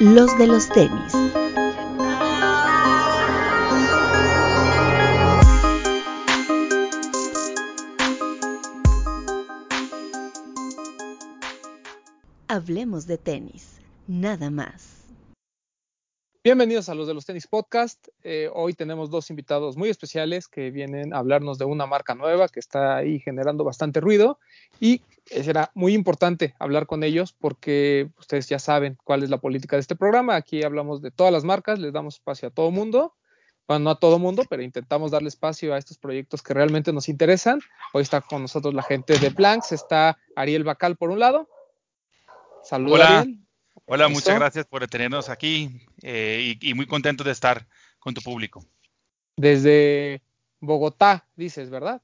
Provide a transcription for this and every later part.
los de los tenis. Hablemos de tenis, nada más. Bienvenidos a los de los tenis podcast. Eh, hoy tenemos dos invitados muy especiales que vienen a hablarnos de una marca nueva que está ahí generando bastante ruido y será muy importante hablar con ellos porque ustedes ya saben cuál es la política de este programa. Aquí hablamos de todas las marcas, les damos espacio a todo mundo. Bueno, no a todo mundo, pero intentamos darle espacio a estos proyectos que realmente nos interesan. Hoy está con nosotros la gente de Blanks, está Ariel Bacal por un lado. Saludos, Ariel. Hola, muchas gracias por tenernos aquí eh, y, muy contento de estar con tu público. Desde Bogotá, dices, ¿verdad?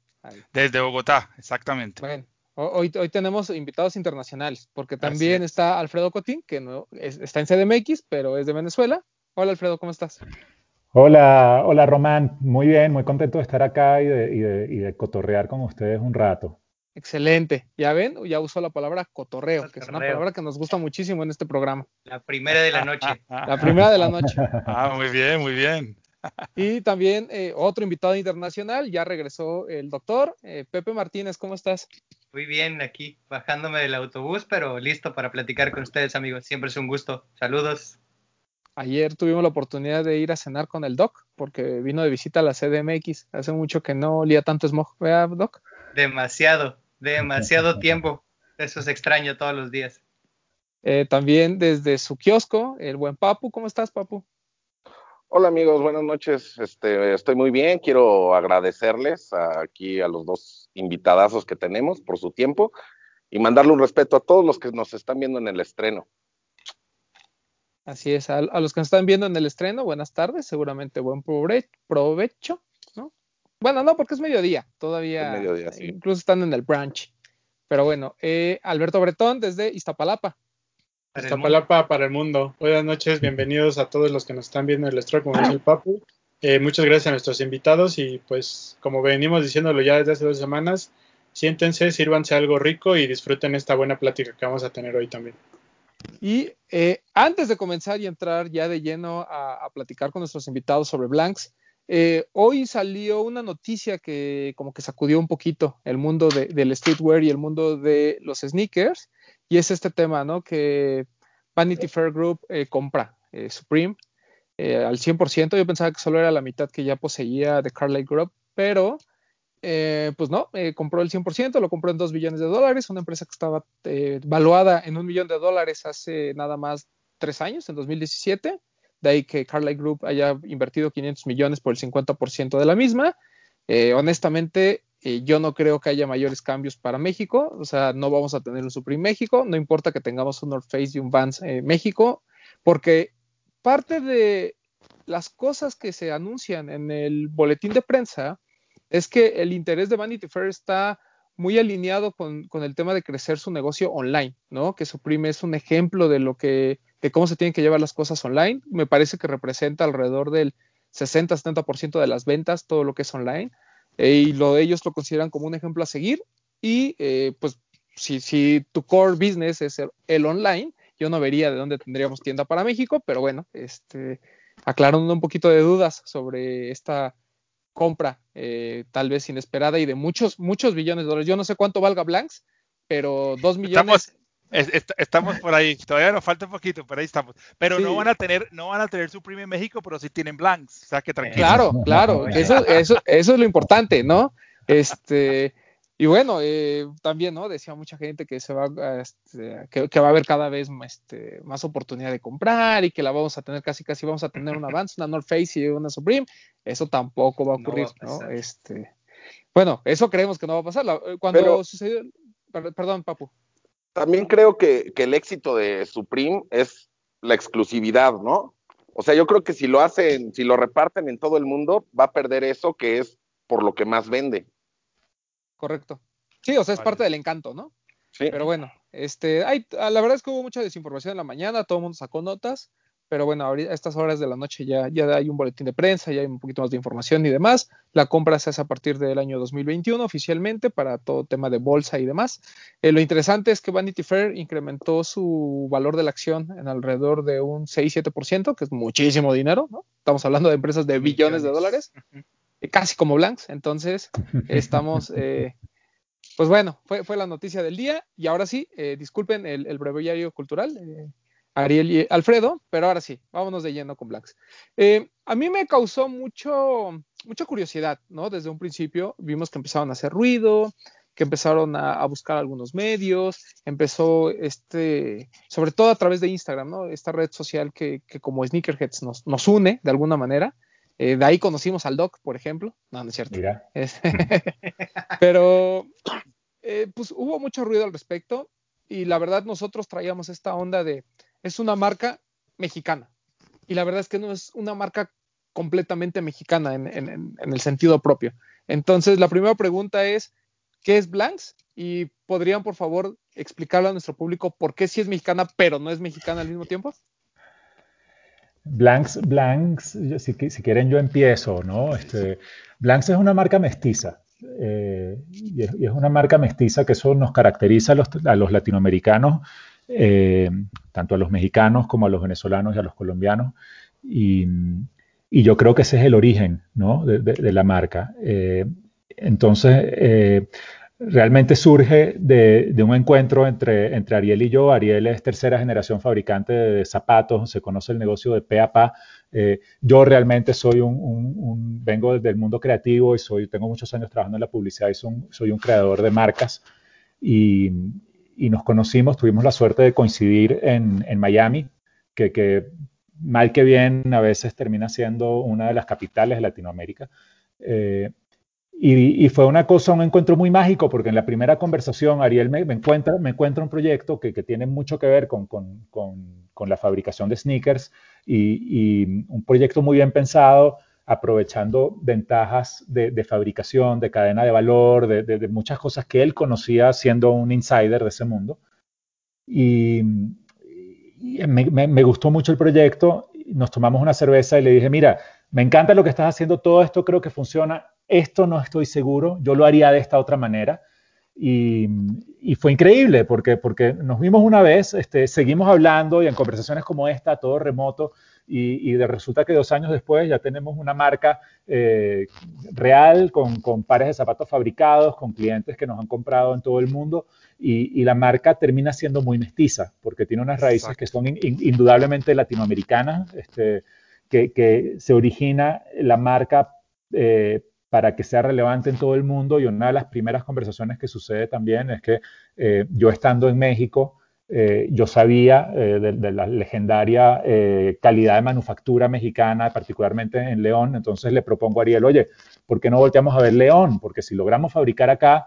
Desde Bogotá, exactamente. Bueno, hoy, hoy tenemos invitados internacionales, porque también está Alfredo Cotín, que no, está en CDMX, pero es de Venezuela. Hola Alfredo, ¿cómo estás? Hola, hola Román, muy bien, muy contento de estar acá y de, y de cotorrear con ustedes un rato. Excelente. Ya ven, ya usó la palabra cotorreo, que es una palabra que nos gusta muchísimo en este programa. La primera de la noche. la primera de la noche. Ah, muy bien, muy bien. Y también eh, otro invitado internacional, ya regresó el doctor eh, Pepe Martínez, ¿cómo estás? Muy bien, aquí bajándome del autobús, pero listo para platicar con ustedes, amigos. Siempre es un gusto. Saludos. Ayer tuvimos la oportunidad de ir a cenar con el doc, porque vino de visita a la CDMX. Hace mucho que no olía tanto smog, ¿verdad, doc? Demasiado demasiado tiempo. Eso es extraño todos los días. Eh, también desde su kiosco, el buen Papu. ¿Cómo estás, Papu? Hola amigos, buenas noches. Este, estoy muy bien. Quiero agradecerles aquí a los dos invitadazos que tenemos por su tiempo y mandarle un respeto a todos los que nos están viendo en el estreno. Así es, a, los que nos están viendo en el estreno, buenas tardes, seguramente buen provecho. Bueno, no, porque es mediodía, todavía. mediodía, sí. Incluso están en el brunch. Pero bueno, eh, Alberto Bretón desde Iztapalapa. Iztapalapa para el mundo. Buenas noches, bienvenidos a todos los que nos están viendo en el estreno, como dice el Papu. Eh, muchas gracias a nuestros invitados y pues como venimos diciéndolo ya desde hace dos semanas, siéntense, sírvanse algo rico y disfruten esta buena plática que vamos a tener hoy también. Y eh, antes de comenzar y entrar ya de lleno a, a platicar con nuestros invitados sobre Blanks, eh, hoy salió una noticia que como que sacudió un poquito el mundo del streetwear y el mundo de los sneakers, y es este tema, ¿no? Que Vanity Fair Group eh, compra eh, Supreme al 100%. Yo pensaba que solo era la mitad que ya poseía de Carlyle Group, pero pues no, compró el 100%, lo compró en 2 billones de dólares, una empresa que estaba valuada en un millón de dólares hace nada más tres años, en 2017 de ahí que Carlyle Group haya invertido 500 millones por el 50% de la misma. Eh, honestamente, eh, yo no creo que haya mayores cambios para México, o sea, no vamos a tener un Supreme México, no importa que tengamos un North Face y un Vans eh, México, porque parte de las cosas que se anuncian en el boletín de prensa es que el interés de Vanity Fair está muy alineado con, con, el tema de crecer su negocio online, ¿no? Que Supreme es un ejemplo de lo que de cómo se tienen que llevar las cosas online. Me parece que representa alrededor del 60-70% de las ventas, todo lo que es online, eh, y lo de ellos lo consideran como un ejemplo a seguir. Y eh, pues si, si, tu core business es el, online, yo no vería de dónde tendríamos tienda para México, pero bueno, este, aclarando un poquito de dudas sobre esta compra eh, tal vez inesperada y de muchos, muchos billones de dólares. Yo no sé cuánto valga Blanks, pero dos millones por ahí, todavía nos falta un poquito, pero ahí estamos. Pero no van a tener, no van a tener su en México, pero sí tienen blanks, o sea que tranquilo. Claro, claro, eso, eso, eso es lo importante, ¿no? Este, y bueno, eh, también, ¿no? Decía mucha gente que se va, este, que, va a haber cada vez este, más oportunidad de comprar y que la vamos a tener casi, casi vamos a tener un avance, una North Face y una Supreme. Eso tampoco va a ocurrir, ¿no? Este, bueno, eso creemos que no va a pasar. Cuando sucedió, perdón, Papu también creo que, el éxito de Supreme es la exclusividad, ¿no? O sea, yo creo que si lo hacen, si lo reparten en todo el mundo, va a perder eso que es por lo que más vende. Correcto. Sí, o sea, es parte del encanto, ¿no? Sí. Pero bueno, este, hay, la verdad es que hubo mucha desinformación en la mañana, todo el mundo sacó notas, pero bueno, a estas horas de la noche ya, ya hay un boletín de prensa, ya hay un poquito más de información y demás. La compra se hace a partir del año 2021 oficialmente para todo tema de bolsa y demás. Eh, lo interesante es que Vanity Fair incrementó su valor de la acción en alrededor de un 6-7%, que es muchísimo dinero, ¿no? Estamos hablando de empresas de billones de dólares, eh, casi como Blanks. Entonces, estamos... Eh, pues bueno, fue, fue, la noticia del día y ahora sí, disculpen el, el breviario cultural, Ariel y Alfredo, pero ahora sí, vámonos de lleno con Blanks. Eh, a mí me causó mucho, mucha curiosidad, ¿no? Desde un principio vimos que empezaron a hacer ruido, que empezaron a, buscar algunos medios, empezó este, sobre todo a través de Instagram, ¿no? Esta red social que, que como Sneakerheads nos, nos, une de alguna manera. Eh, de ahí conocimos al Doc, por ejemplo. No, no es cierto. pero, eh, pues hubo mucho ruido al respecto y la verdad nosotros traíamos esta onda de es una marca mexicana. Y la verdad es que no es una marca completamente mexicana en, el sentido propio. Entonces, la primera pregunta es, ¿qué es Blanks? Y podrían, por favor, explicarle a nuestro público por qué sí es mexicana, pero no es mexicana al mismo tiempo. Blanks, Blanks, si, quieren yo empiezo, ¿no? Este, Blanks es una marca mestiza. Eh, y, es, una marca mestiza que eso nos caracteriza a los latinoamericanos eh, tanto a los mexicanos como a los venezolanos y a los colombianos. Y, yo creo que ese es el origen de, la marca. Eh, entonces, eh, realmente surge de, un encuentro entre, entre Ariel y yo. Ariel es tercera generación fabricante de zapatos, se conoce el negocio de pe yo realmente soy un, vengo del mundo creativo y soy, tengo muchos años trabajando en la publicidad y soy un creador de marcas. Y nos conocimos, tuvimos la suerte de coincidir en, en Miami, que, que, mal que bien a veces termina siendo una de las capitales de Latinoamérica. Eh, y, y, fue una cosa, un encuentro muy mágico, porque en la primera conversación Ariel me, me encuentra, me encuentra un proyecto que, que tiene mucho que ver con, con, con, con la fabricación de sneakers y, y, un proyecto muy bien pensado aprovechando ventajas de, fabricación, de cadena de valor, de, muchas cosas que él conocía siendo un insider de ese mundo. Y, me, gustó mucho el proyecto, nos tomamos una cerveza y le dije, mira, me encanta lo que estás haciendo, todo esto creo que funciona, esto no estoy seguro, yo lo haría de esta otra manera. Y, fue increíble porque, porque nos vimos una vez, este, seguimos hablando y en conversaciones como esta, todo remoto, y, resulta que dos años después ya tenemos una marca eh, real con, con, pares de zapatos fabricados, con clientes que nos han comprado en todo el mundo y, la marca termina siendo muy mestiza porque tiene unas raíces que son indudablemente latinoamericanas, este, que, que, se origina la marca eh, para que sea relevante en todo el mundo y una de las primeras conversaciones que sucede también es que eh, yo estando en México, eh, yo sabía eh, de, la legendaria eh, calidad de manufactura mexicana, particularmente en León, entonces le propongo a Ariel, oye, ¿por qué no volteamos a ver León? Porque si logramos fabricar acá,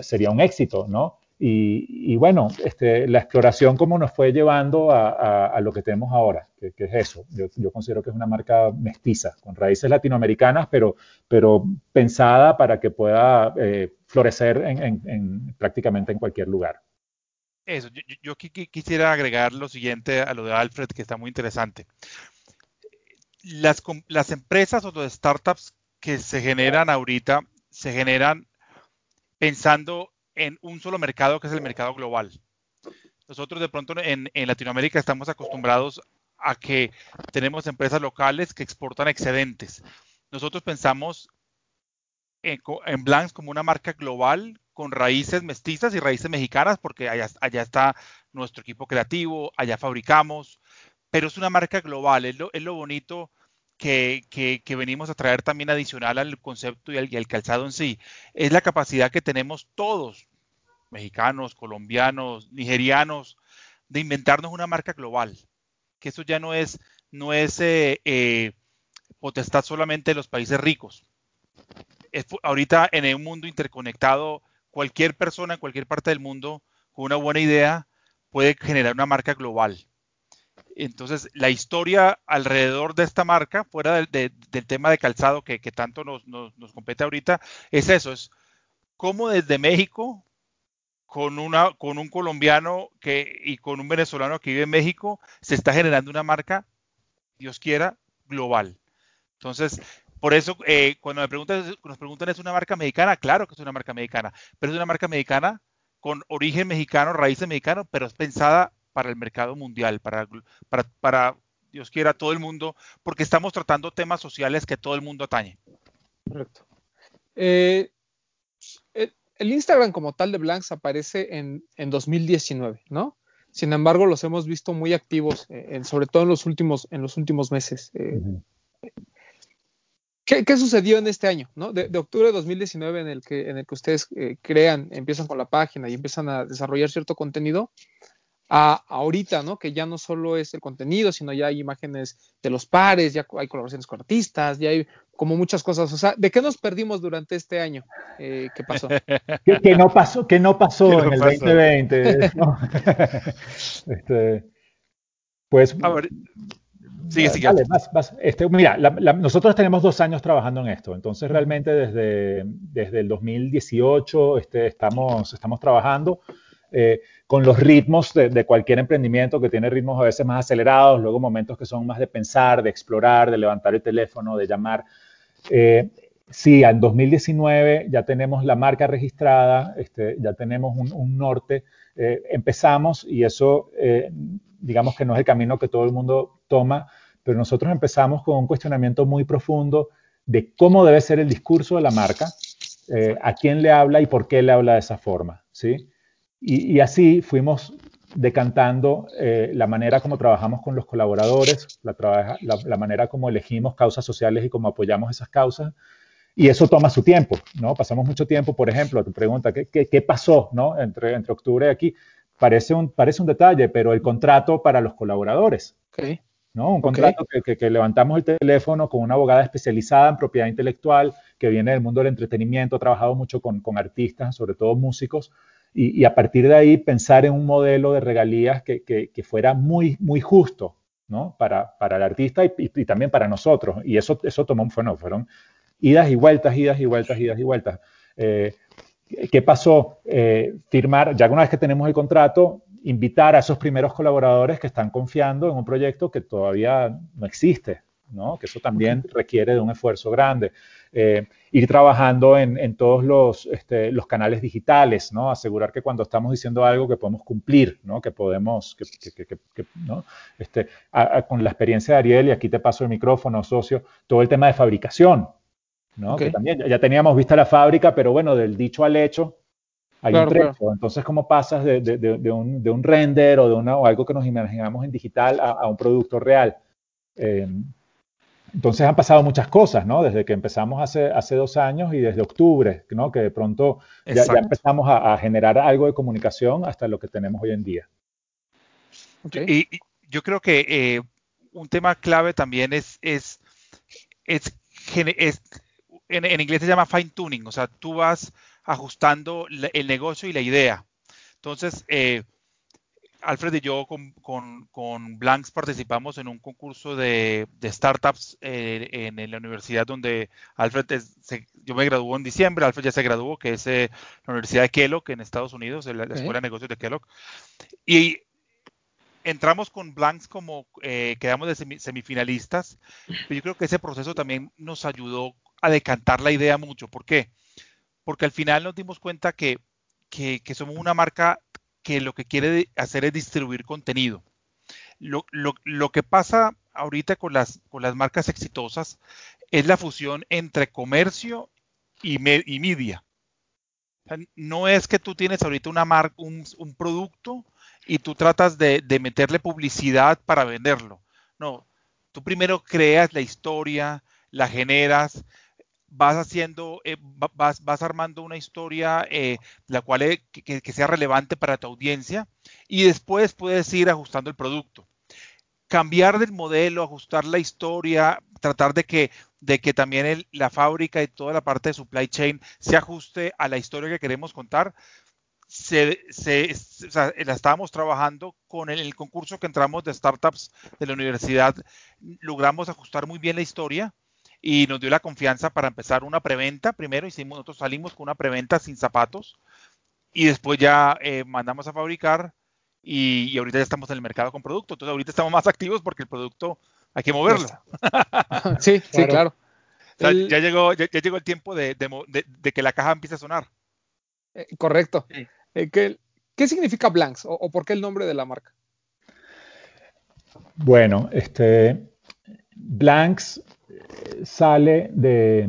sería un éxito, ¿no? Y, bueno, este, la exploración como nos fue llevando a, lo que tenemos ahora, que, es eso. Yo, considero que es una marca mestiza, con raíces latinoamericanas, pero, pero pensada para que pueda florecer en, prácticamente en cualquier lugar. Eso, yo, quisiera agregar lo siguiente a lo de Alfred, que está muy interesante. Las, las empresas o las startups que se generan ahorita se generan pensando en un solo mercado, que es el mercado global. Nosotros de pronto en, en Latinoamérica estamos acostumbrados a que tenemos empresas locales que exportan excedentes. Nosotros pensamos en, en como una marca global con raíces mestizas y raíces mexicanas, porque allá, allá está nuestro equipo creativo, allá fabricamos, pero es una marca global, es lo, es lo bonito que, que, venimos a traer también adicional al concepto y al, y al, calzado en sí, es la capacidad que tenemos todos, mexicanos, colombianos, nigerianos, de inventarnos una marca global, que eso ya no es, no es eh, eh, potestad solamente de los países ricos. Es, ahorita en un mundo interconectado cualquier persona en cualquier parte del mundo con una buena idea puede generar una marca global. Entonces, la historia alrededor de esta marca, fuera del, tema de calzado que, tanto nos, compete ahorita, es eso, es cómo desde México, con, un colombiano que, y con un venezolano que vive en México, se está generando una marca Dios quiera, global. Entonces, por eso, eh, cuando me preguntan, nos preguntan, ¿es una marca mexicana? Claro que es una marca mexicana, pero es una marca mexicana con origen mexicano, raíces mexicanos, pero es pensada para el mercado mundial, para, para, para, Dios quiera, todo el mundo, porque estamos tratando temas sociales que todo el mundo atañe. Correcto. Eh, el Instagram como tal de Blanks aparece en, en 2019, ¿no? Sin embargo, los hemos visto muy activos, eh, en, sobre todo en los últimos, en los últimos meses. Eh, uh -huh. ¿Qué, ¿qué, sucedió en este año? ¿no? De, de, octubre de 2019, en el que, en el que ustedes eh, crean, empiezan con la página y empiezan a desarrollar cierto contenido, a ahorita, ¿no? Que ya no solo es el contenido, sino ya hay imágenes de los pares, ya hay colaboraciones con artistas, ya hay como muchas cosas. O sea, ¿de qué nos perdimos durante este año? Eh, ¿Qué pasó? ¿Qué, qué, no pasó? ¿Qué no pasó ¿Qué en el pasó? 2020? ¿no? este, pues. A ver. Sigue, sigue. Dale, vas, vas. Este, mira, la, la, nosotros tenemos dos años trabajando en esto, entonces realmente desde, desde el 2018 este, estamos, estamos trabajando. Eh, con los ritmos de, de, cualquier emprendimiento que tiene ritmos a veces más acelerados, luego momentos que son más de pensar, de explorar, de levantar el teléfono, de llamar. Eh, sí, en 2019 ya tenemos la marca registrada, este, ya tenemos un, un norte, eh, empezamos y eso eh, digamos que no es el camino que todo el mundo toma, pero nosotros empezamos con un cuestionamiento muy profundo de cómo debe ser el discurso de la marca, eh, a quién le habla y por qué le habla de esa forma, ¿sí? Y, y así fuimos decantando eh, la manera como trabajamos con los colaboradores, la, la, la, manera como elegimos causas sociales y cómo apoyamos esas causas. Y eso toma su tiempo, ¿no? Pasamos mucho tiempo, por ejemplo, tu pregunta, ¿qué, qué, qué pasó, ¿no? Entre, entre octubre y aquí. Parece un, parece un detalle, pero el contrato para los colaboradores. Okay. ¿No? Un contrato okay. que, que, que, levantamos el teléfono con una abogada especializada en propiedad intelectual que viene del mundo del entretenimiento, ha trabajado mucho con, con artistas, sobre todo músicos, y, y, a partir de ahí pensar en un modelo de regalías que, que, que fuera muy, muy justo ¿no? para, para el artista y, y, y, también para nosotros. Y eso, eso tomó, bueno, fueron idas y vueltas, idas y vueltas, idas y vueltas. Eh, ¿Qué pasó? Eh, firmar, ya una vez que tenemos el contrato, invitar a esos primeros colaboradores que están confiando en un proyecto que todavía no existe, ¿no? que eso también requiere de un esfuerzo grande. Eh, ir trabajando en, en todos los, este, los, canales digitales, ¿no? asegurar que cuando estamos diciendo algo que podemos cumplir, ¿no? que podemos, que, que, que, ¿no? este, a, a, con la experiencia de Ariel, y aquí te paso el micrófono, socio, todo el tema de fabricación, ¿no? Okay. que también ya teníamos vista la fábrica, pero bueno, del dicho al hecho, hay claro, un trecho. Claro. Entonces, ¿cómo pasas de, de, de, de, un, de un render o de una, o algo que nos imaginamos en digital a, a un producto real? Eh, entonces han pasado muchas cosas, ¿no? Desde que empezamos hace, hace dos años y desde octubre, ¿no? Que de pronto ya, ya, empezamos a, a, generar algo de comunicación hasta lo que tenemos hoy en día. Okay. Y, yo creo que eh, un tema clave también es, es, es, es en, en, inglés se llama fine tuning, o sea, tú vas ajustando el negocio y la idea. Entonces, eh, Alfred y yo con, con, con, Blanks participamos en un concurso de, de startups eh, en, en, la universidad donde Alfred, es, se, yo me graduó en diciembre, Alfred ya se graduó, que es eh, la Universidad de Kellogg en Estados Unidos, la, la Escuela de Negocios de Kellogg. Y entramos con Blanks como eh, quedamos de semifinalistas, pero yo creo que ese proceso también nos ayudó a decantar la idea mucho. ¿Por qué? Porque al final nos dimos cuenta que, que, somos una marca que lo que quiere hacer es distribuir contenido. Lo, lo, lo que pasa ahorita con las, con las, marcas exitosas es la fusión entre comercio y, me, y media. No es que tú tienes ahorita una marca, un, un, producto y tú tratas de, de, meterle publicidad para venderlo. No, tú primero creas la historia, la generas, vas haciendo, eh, vas, vas, armando una historia eh, la cual es, que, que, sea relevante para tu audiencia y después puedes ir ajustando el producto. Cambiar del modelo, ajustar la historia, tratar de que, de que también el, la fábrica y toda la parte de supply chain se ajuste a la historia que queremos contar. Se, se, o sea, la estábamos trabajando con el, el concurso que entramos de startups de la universidad. Logramos ajustar muy bien la historia y nos dio la confianza para empezar una preventa. Primero hicimos, nosotros salimos con una preventa sin zapatos y después ya eh, mandamos a fabricar y, y, ahorita ya estamos en el mercado con producto. Entonces ahorita estamos más activos porque el producto hay que moverlo. sí, sí, claro. O sea, el, ya, llegó, ya, ya, llegó el tiempo de, de, de, que la caja empiece a sonar. Eh, correcto. Sí. Eh, ¿qué, ¿qué, significa Blanks o, o, por qué el nombre de la marca? Bueno, este, Blanks sale de...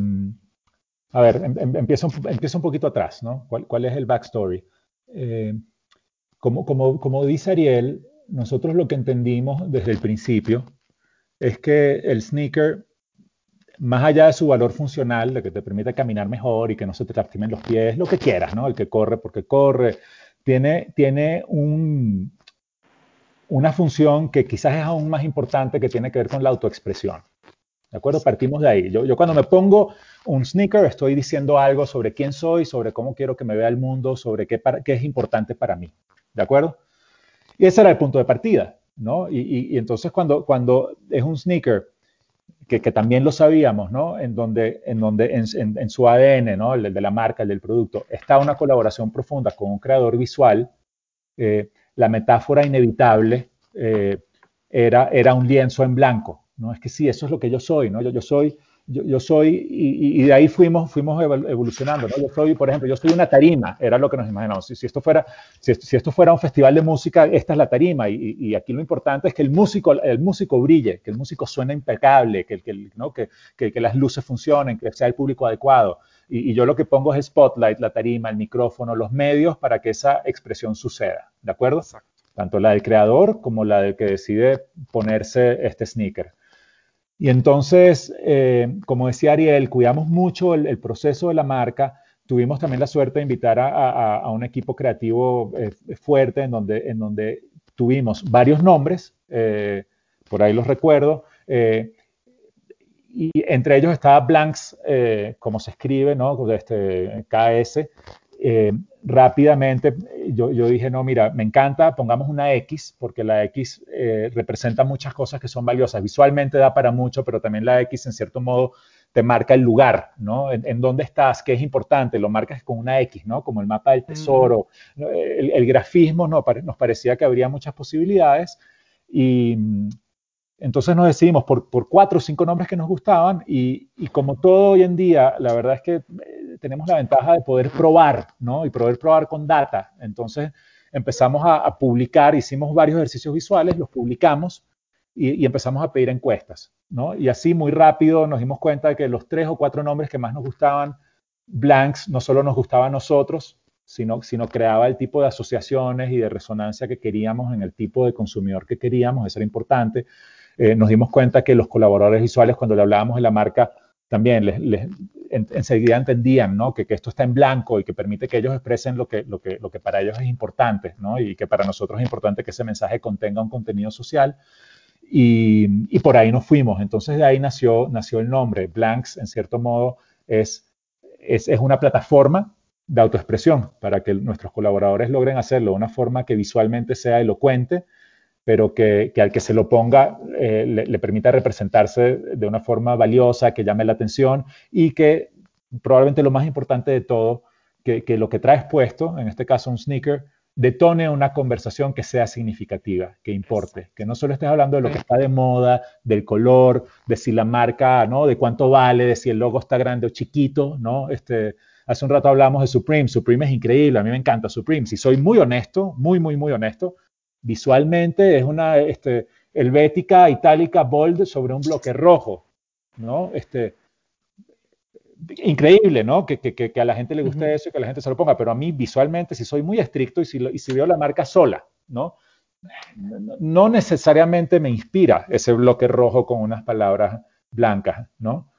A ver, em, empiezo, empiezo un poquito atrás, ¿no? ¿Cuál, es el backstory? Eh, como, como, como dice Ariel, nosotros lo que entendimos desde el principio es que el sneaker, más allá de su valor funcional, de que te permite caminar mejor y que no se te lastimen los pies, lo que quieras, ¿no? El que corre porque corre, tiene, tiene un, una función que quizás es aún más importante que tiene que ver con la autoexpresión. ¿De acuerdo? Partimos de ahí. Yo, yo, cuando me pongo un sneaker estoy diciendo algo sobre quién soy, sobre cómo quiero que me vea el mundo, sobre qué, es importante para mí. ¿De acuerdo? Y ese era el punto de partida, ¿no? Y, y, entonces cuando, cuando es un sneaker, que, que, también lo sabíamos, ¿no? En donde, en, donde en, en, su ADN, ¿no? El de la marca, el del producto, está una colaboración profunda con un creador visual, eh, la metáfora inevitable eh, era, era un lienzo en blanco, ¿no? Es que sí, eso es lo que yo soy, ¿no? Yo, yo soy, yo, yo soy, y, y, de ahí fuimos, fuimos evolucionando, ¿no? Yo soy, por ejemplo, yo soy una tarima, era lo que nos imaginamos. Si, si esto, fuera, si, esto, si esto fuera un festival de música, esta es la tarima, y, y, aquí lo importante es que el músico, el músico brille, que el músico suene impecable, que, que, ¿no? que, que, que las luces funcionen, que sea el público adecuado. Y, y, yo lo que pongo es el spotlight, la tarima, el micrófono, los medios para que esa expresión suceda, ¿de acuerdo? Exacto. Tanto la del creador como la del que decide ponerse este sneaker. Y entonces, eh, como decía Ariel, cuidamos mucho el, proceso de la marca. Tuvimos también la suerte de invitar a, un equipo creativo eh, fuerte en donde, en donde tuvimos varios nombres, eh, por ahí los recuerdo, y entre ellos estaba Blanks, como se escribe, ¿no? Este, KS. Rápidamente yo, yo, dije, no, mira, me encanta, pongamos una X, porque la X eh, representa muchas cosas que son valiosas. Visualmente da para mucho, pero también la X, en cierto modo, te marca el lugar, ¿no? En, en dónde estás, qué es importante, lo marcas con una X, ¿no? Como el mapa del tesoro. Mm. El, el, grafismo ¿no? nos parecía que habría muchas posibilidades y entonces nos decidimos por, por cuatro o cinco nombres que nos gustaban y, y, como todo hoy en día, la verdad es que eh, tenemos la ventaja de poder probar, ¿no? Y poder probar con data. Entonces empezamos a, a publicar, hicimos varios ejercicios visuales, los publicamos y, y, empezamos a pedir encuestas, ¿no? Y así muy rápido nos dimos cuenta de que los tres o cuatro nombres que más nos gustaban, Blanks, no solo nos gustaba a nosotros, sino, sino creaba el tipo de asociaciones y de resonancia que queríamos en el tipo de consumidor que queríamos, eso era importante eh, nos dimos cuenta que los colaboradores visuales, cuando le hablábamos de la marca, también les, les, en, enseguida entendían ¿no? que, que, esto está en blanco y que permite que ellos expresen lo que, lo que, lo que para ellos es importante ¿no? y que para nosotros es importante que ese mensaje contenga un contenido social. Y, y, por ahí nos fuimos. Entonces de ahí nació, nació el nombre. Blanks, en cierto modo, es, es, es una plataforma de autoexpresión para que nuestros colaboradores logren hacerlo de una forma que visualmente sea elocuente, pero que, que, al que se lo ponga eh, le, le, permita representarse de una forma valiosa, que llame la atención y que probablemente lo más importante de todo, que, que lo que traes puesto, en este caso un sneaker, detone una conversación que sea significativa, que importe, que no solo estés hablando de lo que está de moda, del color, de si la marca, ¿no? De cuánto vale, de si el logo está grande o chiquito, ¿no? Este, hace un rato hablamos de Supreme, Supreme es increíble, a mí me encanta Supreme, si soy muy honesto, muy, muy, muy honesto, visualmente es una este, helvética, itálica, bold sobre un bloque rojo, ¿no? Este, increíble, ¿no? Que, que, que, a la gente le guste uh -huh. eso y que a la gente se lo ponga, pero a mí visualmente, si soy muy estricto y si, lo, y si veo la marca sola, ¿no? No necesariamente me inspira ese bloque rojo con unas palabras blancas, ¿no?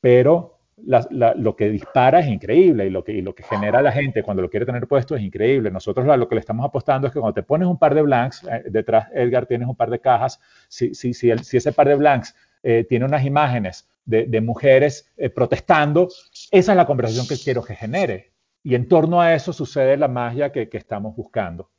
Pero lo que dispara es increíble y lo, que, lo que genera la gente cuando lo quiere tener puesto es increíble. Nosotros lo que le estamos apostando es que cuando te pones un par de blanks, eh, detrás, Edgar, tienes un par de cajas, si, si, si, el, si ese par de blanks eh, tiene unas imágenes de, de mujeres eh, protestando, esa es la conversación que quiero que genere. Y en torno a eso sucede la magia que, que estamos buscando.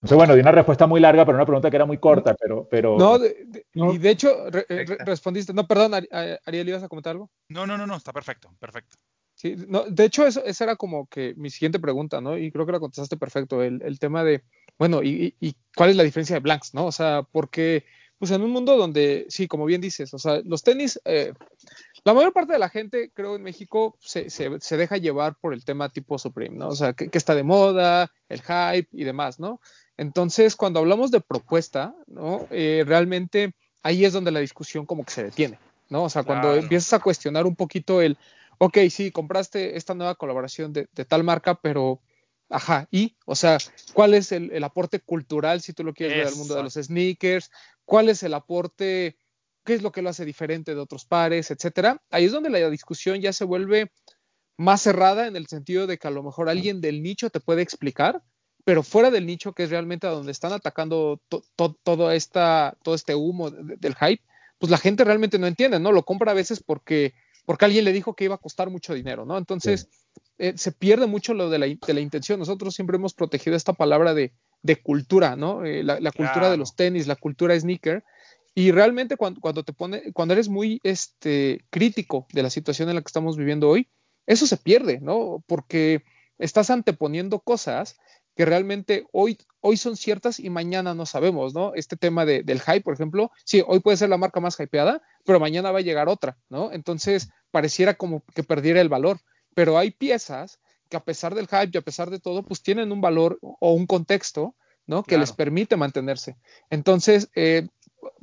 Entonces, bueno, di una respuesta muy larga, pero una pregunta que era muy corta, pero... pero no, de, de, no. y de hecho re, re, respondiste. No, perdón, Ariel, ¿ibas a comentar algo? No, no, no, no, está perfecto, perfecto. Sí, no, de hecho, eso, esa era como que mi siguiente pregunta, ¿no? Y creo que la contestaste perfecto, el, el tema de, bueno, y, y, cuál es la diferencia de blanks, ¿no? O sea, ¿por qué, pues en un mundo donde, sí, como bien dices, o sea, los tenis, eh, la mayor parte de la gente, creo, en México se, se, se, deja llevar por el tema tipo Supreme, ¿no? O sea, que, que, está de moda, el hype y demás, ¿no? Entonces, cuando hablamos de propuesta, ¿no? Eh, realmente ahí es donde la discusión como que se detiene, ¿no? O sea, cuando claro. empiezas a cuestionar un poquito el, ok, sí, compraste esta nueva colaboración de, de tal marca, pero Ajá, y, o sea, ¿cuál es el, el, aporte cultural, si tú lo quieres ver al mundo de los sneakers? ¿Cuál es el aporte, qué es lo que lo hace diferente de otros pares, etcétera? Ahí es donde la discusión ya se vuelve más cerrada en el sentido de que a lo mejor alguien del nicho te puede explicar, pero fuera del nicho, que es realmente a donde están atacando to, to, todo, esta, todo este humo de, del hype, pues la gente realmente no entiende, ¿no? Lo compra a veces porque, porque alguien le dijo que iba a costar mucho dinero, ¿no? Entonces... Sí eh, se pierde mucho lo de la, de la, intención. Nosotros siempre hemos protegido esta palabra de, de cultura, ¿no? Eh, la, la, cultura claro. de los tenis, la cultura sneaker. Y realmente cuando, cuando, te pone, cuando eres muy este, crítico de la situación en la que estamos viviendo hoy, eso se pierde, ¿no? Porque estás anteponiendo cosas que realmente hoy, hoy son ciertas y mañana no sabemos, ¿no? Este tema de, del hype, por ejemplo, sí, hoy puede ser la marca más hypeada, pero mañana va a llegar otra, ¿no? Entonces pareciera como que perdiera el valor pero hay piezas que a pesar del hype y a pesar de todo, pues tienen un valor o un contexto, ¿no? Que claro. les permite mantenerse. Entonces, eh,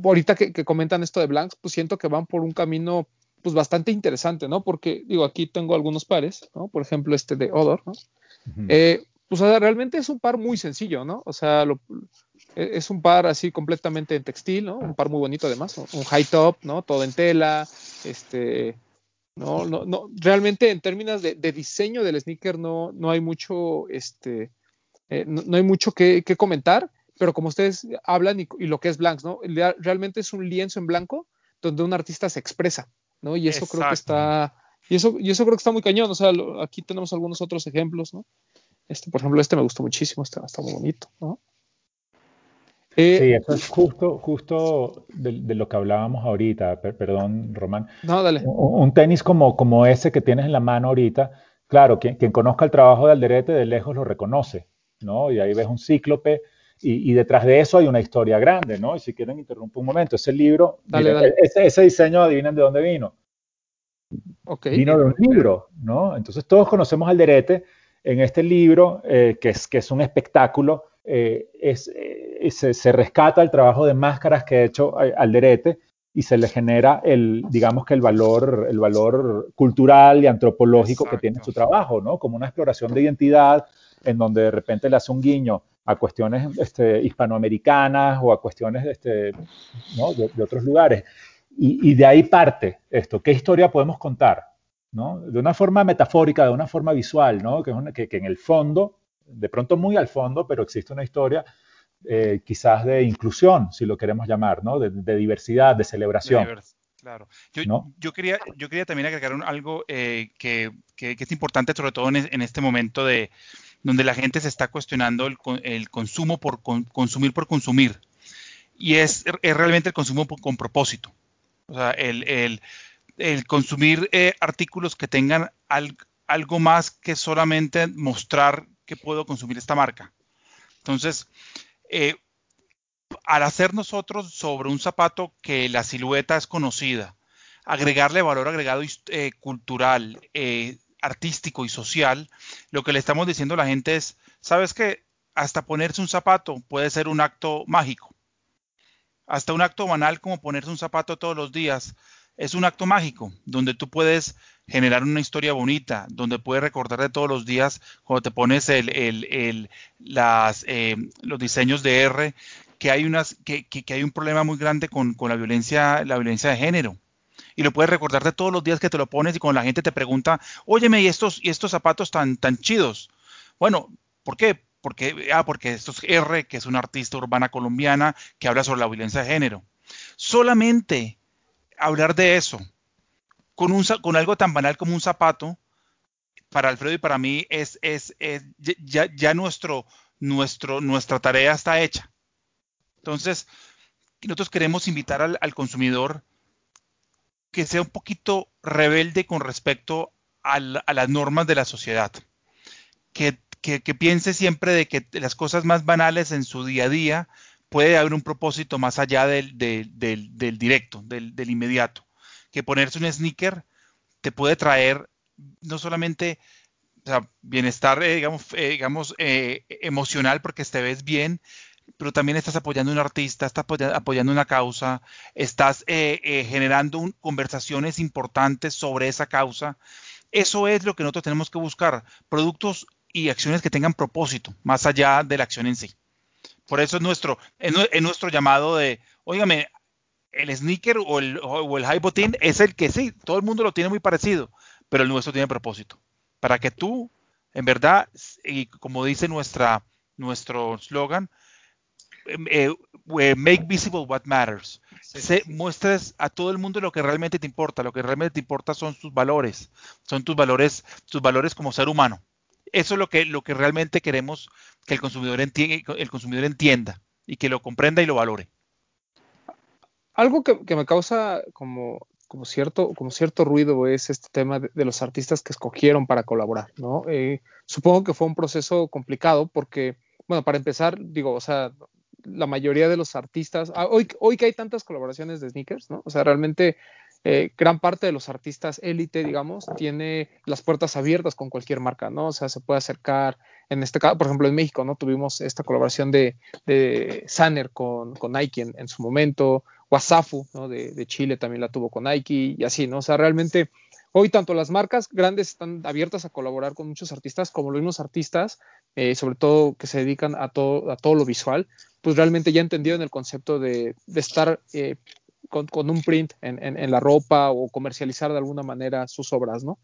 ahorita que, que, comentan esto de Blanks, pues siento que van por un camino, pues bastante interesante, ¿no? Porque, digo, aquí tengo algunos pares, ¿no? Por ejemplo, este de Odor, ¿no? Uh -huh. eh, pues o sea, realmente es un par muy sencillo, ¿no? O sea, lo, es un par así completamente en textil, ¿no? Un par muy bonito además, ¿no? un high top, ¿no? Todo en tela, este, no, no, no, realmente en términos de, de diseño del sneaker no, no hay mucho, este, eh, no, no, hay mucho que, que, comentar, pero como ustedes hablan y, y, lo que es Blanks, ¿no? Realmente es un lienzo en blanco donde un artista se expresa, ¿no? Y eso Exacto. creo que está, y eso, y eso creo que está muy cañón, o sea, lo, aquí tenemos algunos otros ejemplos, ¿no? Este, por ejemplo, este me gustó muchísimo, este está muy bonito, ¿no? Eh, sí, eso es justo, justo de, de, lo que hablábamos ahorita, per, perdón, Román. No, dale. Un, un, tenis como, como ese que tienes en la mano ahorita, claro, quien, quien, conozca el trabajo de Alderete de lejos lo reconoce, ¿no? Y ahí ves un cíclope y, y, detrás de eso hay una historia grande, ¿no? Y si quieren interrumpo un momento, ese libro, dale, miren, dale. Ese, ese, diseño, adivinen de dónde vino. Okay. Vino de un libro, ¿no? Entonces todos conocemos Alderete en este libro, eh, que, es, que es un espectáculo, eh, es, eh, se, se, rescata el trabajo de máscaras que ha hecho Alderete y se le genera el, digamos que el valor, el valor cultural y antropológico Exacto. que tiene su trabajo, ¿no? Como una exploración de identidad en donde de repente le hace un guiño a cuestiones este, hispanoamericanas o a cuestiones este, ¿no? de, de, otros lugares. Y, y, de ahí parte esto, ¿qué historia podemos contar? ¿No? De una forma metafórica, de una forma visual, ¿no? que, una, que, que en el fondo de pronto muy al fondo, pero existe una historia eh, quizás de inclusión, si lo queremos llamar, ¿no? De, de diversidad, de celebración. Divers claro. Yo, ¿no? yo, quería, yo quería también agregar un, algo eh, que, que, que, es importante, sobre todo en, en, este momento de donde la gente se está cuestionando el, el consumo por con, consumir por consumir. Y es, es realmente el consumo por, con propósito. O sea, el, el, el consumir eh, artículos que tengan al, algo más que solamente mostrar que puedo consumir esta marca. Entonces, eh, al hacer nosotros sobre un zapato que la silueta es conocida, agregarle valor agregado eh, cultural, artístico y social, lo que le estamos diciendo a la gente es, ¿sabes qué? Hasta ponerse un zapato puede ser un acto mágico. Hasta un acto banal como ponerse un zapato todos los días es un acto mágico, donde tú puedes generar una historia bonita, donde puedes recordarte todos los días cuando te pones el, el, el, eh, los diseños de R, que hay, unas, que, que, que hay un problema muy grande con, con, la, violencia, la violencia de género. Y lo puedes recordarte todos los días que te lo pones y cuando la gente te pregunta, óyeme, ¿y estos, y estos zapatos tan, tan chidos? Bueno, ¿por qué? Porque, ah, porque esto es R, que es una artista urbana colombiana que habla sobre la violencia de género. Solamente hablar de eso con, un, con algo tan banal como un zapato, para Alfredo y para mí es, es, es ya, ya nuestro, nuestro, nuestra tarea está hecha. Entonces, nosotros queremos invitar al, al consumidor que sea un poquito rebelde con respecto a las normas de la sociedad, que, que, piense siempre de que las cosas más banales en su día a día puede haber un propósito más allá del, del, directo, del, inmediato. Que ponerse un sneaker te puede traer no solamente bienestar, eh, digamos, eh, digamos eh, emocional porque te ves bien, pero también estás apoyando a un artista, estás apoyando una causa, estás generando un, conversaciones importantes sobre esa causa. Eso es lo que nosotros tenemos que buscar, productos y acciones que tengan propósito, más allá de la acción en sí. Por eso es nuestro, es, nuestro llamado de, óigame, el sneaker o el, o el high botín es el que sí, todo el mundo lo tiene muy parecido, pero el nuestro tiene propósito. Para que tú, en verdad, y como dice nuestra, nuestro slogan, eh, eh, make visible what matters. Sí, Se, sí. Muestres a todo el mundo lo que realmente te importa. Lo que realmente te importa son tus valores, son tus valores, tus valores como ser humano. Eso es lo que, lo que realmente queremos que el consumidor, entienda, el consumidor entienda y que lo comprenda y lo valore. Algo que, que me causa como, como, cierto, como cierto ruido es este tema de, de los artistas que escogieron para colaborar, ¿no? Eh, supongo que fue un proceso complicado porque, bueno, para empezar, digo, o sea, la mayoría de los artistas, ah, hoy, hoy que hay tantas colaboraciones de sneakers, ¿no? O sea, realmente eh, gran parte de los artistas élite, digamos, tiene las puertas abiertas con cualquier marca, ¿no? O sea, se puede acercar, en este caso, por ejemplo, en México, ¿no? Tuvimos esta colaboración de, de Sanner con, con Nike en, su momento, Wasafu, ¿no? De, de Chile también la tuvo con Nike y así, ¿no? O sea, realmente Hoy tanto las marcas grandes están abiertas a colaborar con muchos artistas como los mismos artistas, eh, sobre todo que se dedican a todo, a todo lo visual, pues realmente ya entendieron el concepto de, de estar eh, con, con, un print en, en, en, la ropa o comercializar de alguna manera sus obras, ¿no?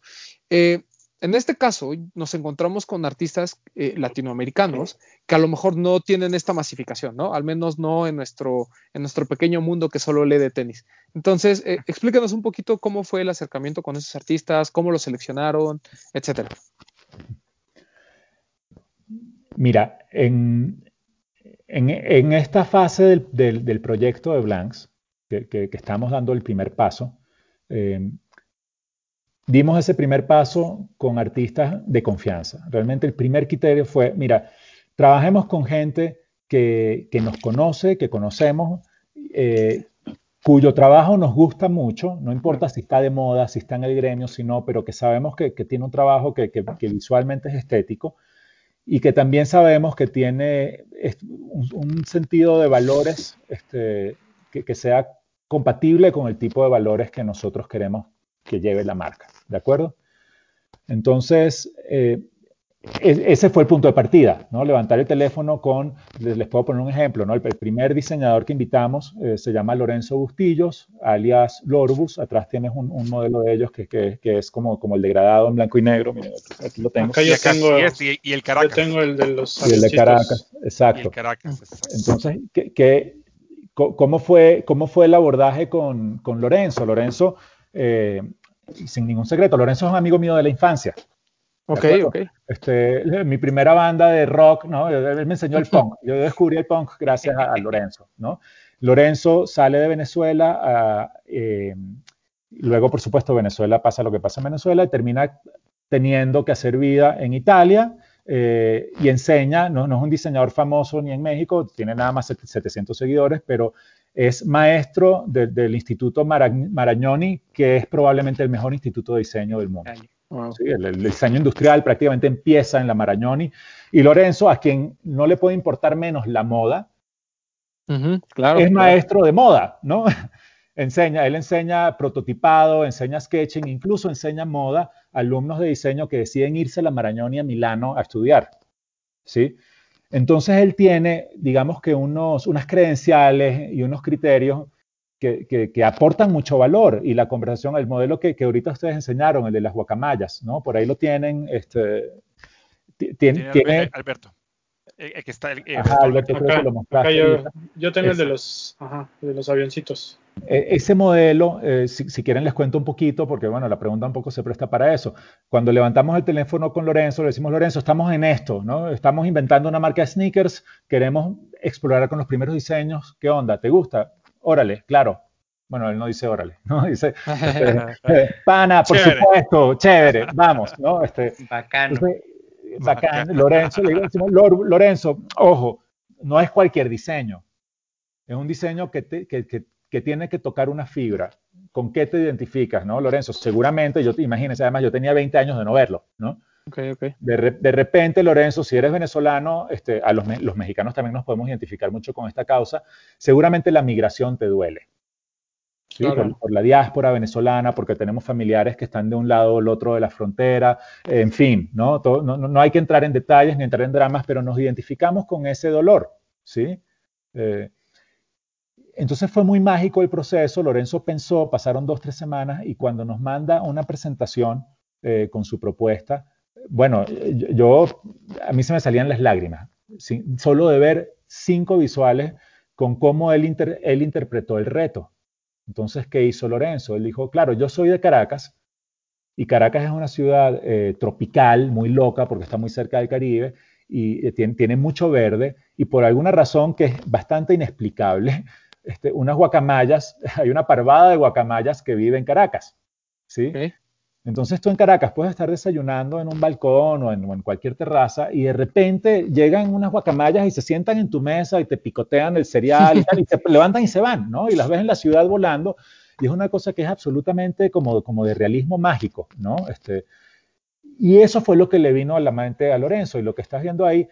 Eh, en este caso, nos encontramos con artistas eh, latinoamericanos que a lo mejor no tienen esta masificación, ¿no? Al menos no en nuestro, en nuestro pequeño mundo que solo lee de tenis. Entonces, eh, explícanos un poquito cómo fue el acercamiento con esos artistas, cómo los seleccionaron, etcétera. Mira, en, en, en esta fase del, del, del, proyecto de Blanks, que, que, que, estamos dando el primer paso, eh, dimos ese primer paso con artistas de confianza. Realmente el primer criterio fue, mira, trabajemos con gente que, que nos conoce, que conocemos, eh, cuyo trabajo nos gusta mucho, no importa si está de moda, si está en el gremio, si no, pero que sabemos que, que tiene un trabajo que, que, visualmente es estético y que también sabemos que tiene un, un sentido de valores este, que sea compatible con el tipo de valores que nosotros queremos que lleve la marca. ¿De acuerdo? Entonces, eh, ese fue el punto de partida, ¿no? Levantar el teléfono con, les, les puedo poner un ejemplo, ¿no? El, el primer diseñador que invitamos eh, se llama Lorenzo Bustillos, alias Lorbus. Atrás tienes un, un modelo de ellos que, que, que, es como, como el degradado en blanco y negro. Miren, aquí, lo tengo. Acá yo tengo, y, y, el Caracas. Yo tengo el de los y el de Caracas, exacto. Y el Caracas, exacto. Entonces, ¿qué, qué, cómo, fue, ¿cómo fue el abordaje con, con Lorenzo? Lorenzo, eh, sin ningún secreto, Lorenzo es un amigo mío de la infancia. Ok, ok. Este, mi primera banda de rock, ¿no? Él me enseñó el punk. Yo descubrí el punk gracias a, a Lorenzo, ¿no? Lorenzo sale de Venezuela, a, eh, luego, por supuesto, Venezuela pasa lo que pasa en Venezuela y termina teniendo que hacer vida en Italia eh, y enseña, no, no, es un diseñador famoso ni en México, tiene nada más 700 seguidores, pero es maestro de, del Instituto Marañoni, que es probablemente el mejor instituto de diseño del mundo. Wow. Sí, el, el, diseño industrial prácticamente empieza en la Marañoni. Y Lorenzo, a quien no le puede importar menos la moda, uh -huh, claro, es claro. maestro de moda, ¿no? enseña, él enseña prototipado, enseña sketching, incluso enseña moda alumnos de diseño que deciden irse a la Marañoni a Milano a estudiar. ¿sí? Entonces él tiene, digamos que unos, unas credenciales y unos criterios que, que, que, aportan mucho valor y la conversación, el modelo que, que, ahorita ustedes enseñaron, el de las guacamayas, ¿no? Por ahí lo tienen, este, tiene, tiene Alberto. El, que está, el, ajá, Alberto, creo que lo mostraste. Yo, yo, tengo el de los, ajá, de los avioncitos. E, ese modelo, eh, si, si, quieren les cuento un poquito, porque bueno, la pregunta un poco se presta para eso. Cuando levantamos el teléfono con Lorenzo, le decimos, Lorenzo, estamos en esto, ¿no? Estamos inventando una marca de sneakers, queremos explorar con los primeros diseños, ¿qué onda? ¿Te gusta? Órale, claro. Bueno, él no dice órale, ¿no? Dice, este, pana, por chévere. supuesto, chévere, vamos, ¿no? Este, Bacano. Bacán, Lorenzo, le decimos, Lorenzo, ojo, no es cualquier diseño, es un diseño que, te- que- que- que tiene que tocar una fibra. ¿Con qué te identificas, no, Lorenzo? Seguramente, yo imagínense, además yo tenía 20 años de no verlo, ¿no? Ok, ok. De, re- de repente, Lorenzo, si eres venezolano, este, a los, me- los mexicanos también nos podemos identificar mucho con esta causa, seguramente la migración te duele. ¿sí? Claro. Por, por la diáspora venezolana, porque tenemos familiares que están de un lado o el otro de la frontera, en fin, ¿no? Todo- no, no- no hay que entrar en detalles ni entrar en dramas, pero nos identificamos con ese dolor, ¿sí? Eh, entonces fue muy mágico el proceso, Lorenzo pensó, pasaron dos, tres semanas y cuando nos manda una presentación eh, con su propuesta, bueno, yo, a mí se me salían las lágrimas, solo de ver cinco visuales con cómo él, él interpretó el reto. Entonces, ¿qué hizo Lorenzo? Él dijo, claro, yo soy de Caracas y Caracas es una ciudad eh, tropical, muy loca porque está muy cerca del Caribe y eh, tiene mucho verde y por alguna razón que es bastante inexplicable, este, unas guacamayas, hay una parvada de guacamayas que vive en Caracas, ¿sí? Entonces tú en Caracas puedes estar desayunando en un balcón o en, o en cualquier terraza y de repente llegan unas guacamayas y se sientan en tu mesa y te picotean el cereal y, tal, y se levantan y se van, ¿no? Y las ves en la ciudad volando y es una cosa que es absolutamente como, como de realismo mágico, ¿no? Este, y eso fue lo que le vino a la mente a Lorenzo y lo que estás viendo ahí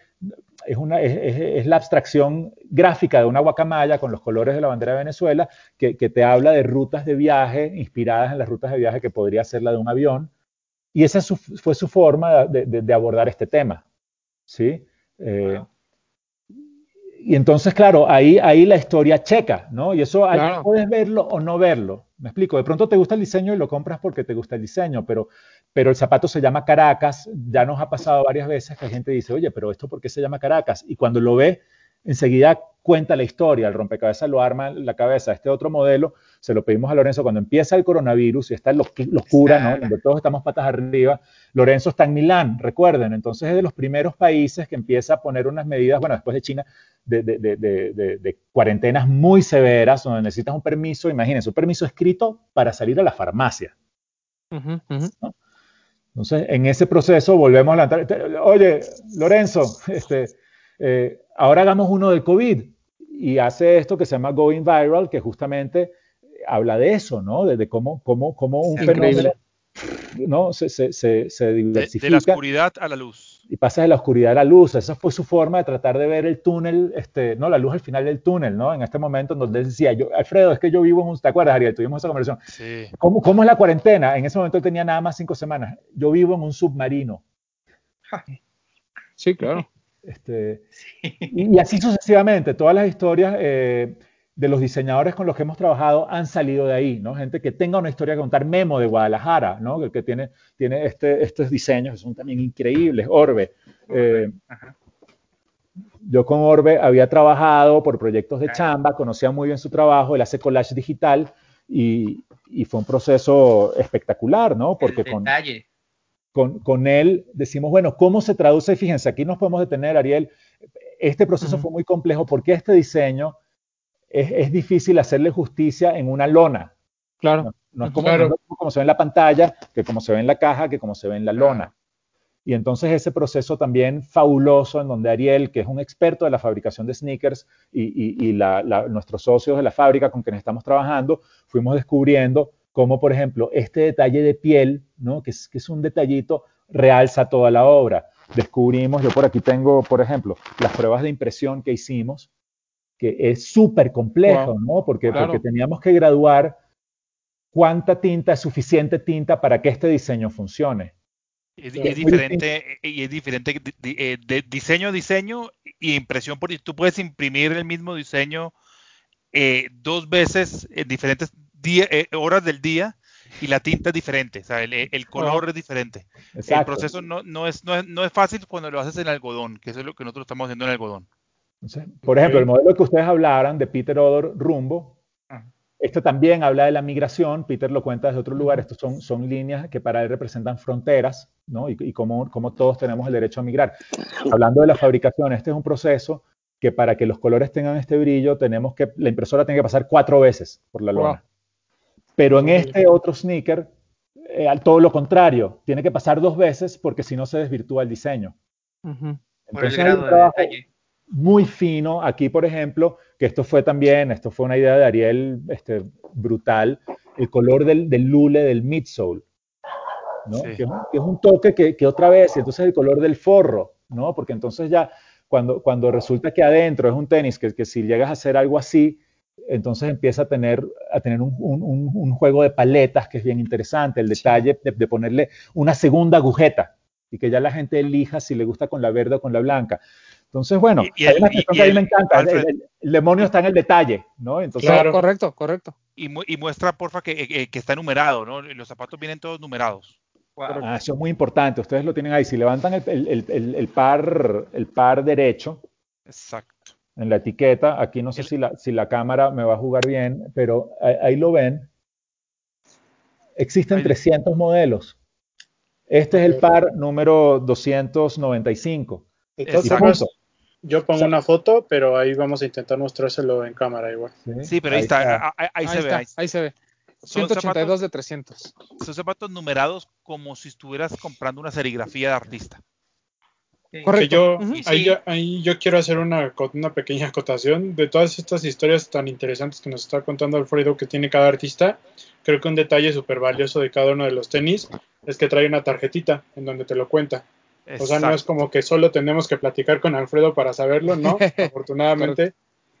es, una, es, la abstracción gráfica de una guacamaya con los colores de la bandera de Venezuela que, que te habla de rutas de viaje inspiradas en las rutas de viaje que podría ser la de un avión. Y esa su- fue su forma de, de- de abordar este tema. ¿sí? Eh, Wow. y entonces, claro, ahí, ahí la historia checa, ¿no? Y eso Claro. puedes verlo o no verlo. Me explico, de pronto te gusta el diseño y lo compras porque te gusta el diseño, pero, pero el zapato se llama Caracas. Ya nos ha pasado varias veces que la gente dice, oye, pero ¿esto por qué se llama Caracas? Y cuando lo ve, enseguida cuenta la historia, el rompecabezas lo arma en la cabeza. Este otro modelo se lo pedimos a Lorenzo cuando empieza el coronavirus y está lo- locura, ¿no? Donde todos estamos patas arriba. Lorenzo está en Milán, recuerden, entonces es de los primeros países que empieza a poner unas medidas, bueno, después de China, de, de- de- de- cuarentenas muy severas, donde necesitas un permiso, imagínense, un permiso escrito para salir a la farmacia. Ujú, ujú. Entonces, en ese proceso volvemos a levantar, te- oye, Lorenzo, este, eh, ahora hagamos uno del COVID y hace esto que se llama Going Viral, que justamente habla de eso, ¿no? De, de cómo, cómo, cómo un Increíble. fenómeno ¿no? se, se, se, se De, diversifica de la oscuridad a la luz. Y pasa de la oscuridad a la luz. Esa fue su forma de tratar de ver el túnel, este, no, la luz al final del túnel, ¿no? En este momento en donde él decía, yo, Alfredo, es que yo vivo en un, ¿te acuerdas, Ariel? Tuvimos esa conversación. Sí. ¿Cómo, ¿Cómo es la cuarentena? En ese momento él tenía nada más cinco semanas. Yo vivo en un submarino. Sí, claro. Este, y, y así sucesivamente, todas las historias eh, de los diseñadores con los que hemos trabajado han salido de ahí, ¿no? Gente que tenga una historia que contar, Memo de Guadalajara, ¿no? El que tiene, tiene este, estos diseños que son también increíbles, Orbe. Eh, yo con Orbe había trabajado por proyectos de chamba, conocía muy bien su trabajo, él hace collage digital y, y fue un proceso espectacular, ¿no? Porque con, con, con él decimos, bueno, ¿cómo se traduce? Fíjense, aquí nos podemos detener, Ariel. Este proceso fue muy complejo porque este diseño es, es difícil hacerle justicia en una lona. Claro. No, no es como, Claro. no es como se ve en la pantalla, que como se ve en la caja, que como se ve en la lona. Y entonces ese proceso también fabuloso en donde Ariel, que es un experto de la fabricación de sneakers, y, y- y la- la- nuestros socios de la fábrica con quienes estamos trabajando, fuimos descubriendo cómo, por ejemplo, este detalle de piel, ¿no? que, es, que es un detallito, realza toda la obra. Descubrimos, yo por aquí tengo, por ejemplo, las pruebas de impresión que hicimos, que es súper complejo, Wow. ¿no? Porque, Claro. porque teníamos que graduar cuánta tinta es suficiente tinta para que este diseño funcione. Es, es diferente, y es diferente di- di- eh, de diseño a diseño y impresión, porque tú puedes imprimir el mismo diseño eh, dos veces en diferentes día- eh, horas del día y la tinta es diferente, o sea, el, el color es diferente. El Exacto. proceso no, no, es, no, es, no es fácil cuando lo haces en algodón, que eso es lo que nosotros estamos haciendo en algodón. Entonces, por ejemplo, el modelo que ustedes hablaran de Peter Odor Rumbo, Ajá. esto también habla de la migración, Peter lo cuenta desde otro lugar, estos son, son líneas que para él representan fronteras, ¿no? Y, y cómo, cómo todos tenemos el derecho a migrar. Hablando de la fabricación, este es un proceso que para que los colores tengan este brillo, tenemos que, la impresora tiene que pasar cuatro veces por la Wow. lona. Pero en este otro sneaker, eh, al todo lo contrario, tiene que pasar dos veces porque si no se desvirtúa el diseño. Por el Entonces hay un grado de trabajo- detalle. Muy fino. Aquí, por ejemplo, que esto fue también, esto fue una idea de Ariel este, brutal, el color del, del lule del midsole, ¿no? Sí. Que, es un, que es un toque que, que otra vez, y entonces el color del forro, ¿no? Porque entonces ya, cuando, cuando resulta que adentro es un tenis que, que si llegas a hacer algo así, entonces empieza a tener, a tener un, un- un- un juego de paletas que es bien interesante, el detalle de, de ponerle una segunda agujeta y que ya la gente elija si le gusta con la verde o con la blanca. Entonces, bueno, Y- y hay el- una y que a mí el- me encanta, el, Alfred. el- el demonio está en el detalle, ¿no? Entonces, Claro. Correcto, correcto. Y, mu- y muestra, porfa, que, que- que está numerado, ¿no? Los zapatos vienen todos numerados. Wow. ah, eso es muy importante, ustedes lo tienen ahí, si levantan el, el- el- el- el par, el par derecho, Exacto. en la etiqueta. Aquí no sé El- si la, si la cámara me va a jugar bien, pero ahí, ahí lo ven. Existen Ahí- 300 modelos. Este es el par número 295. De yo pongo una foto, pero ahí vamos a intentar mostrárselo en cámara igual. Sí, pero ahí, está, ah, ahí, ahí se ve. ahí- ahí se ve. Son 182 de 300. Son zapatos numerados como si estuvieras comprando una serigrafía de artista. Sí. Correcto. Yo, ahí, sí. yo, ahí yo quiero hacer una, una pequeña acotación de todas estas historias tan interesantes que nos está contando Alfredo que tiene cada artista. Creo que un detalle súper valioso de cada uno de los tenis es que trae una tarjetita en donde te lo cuenta. O sea, no es Exacto. como que solo tenemos que platicar con Alfredo para saberlo, ¿no? Afortunadamente,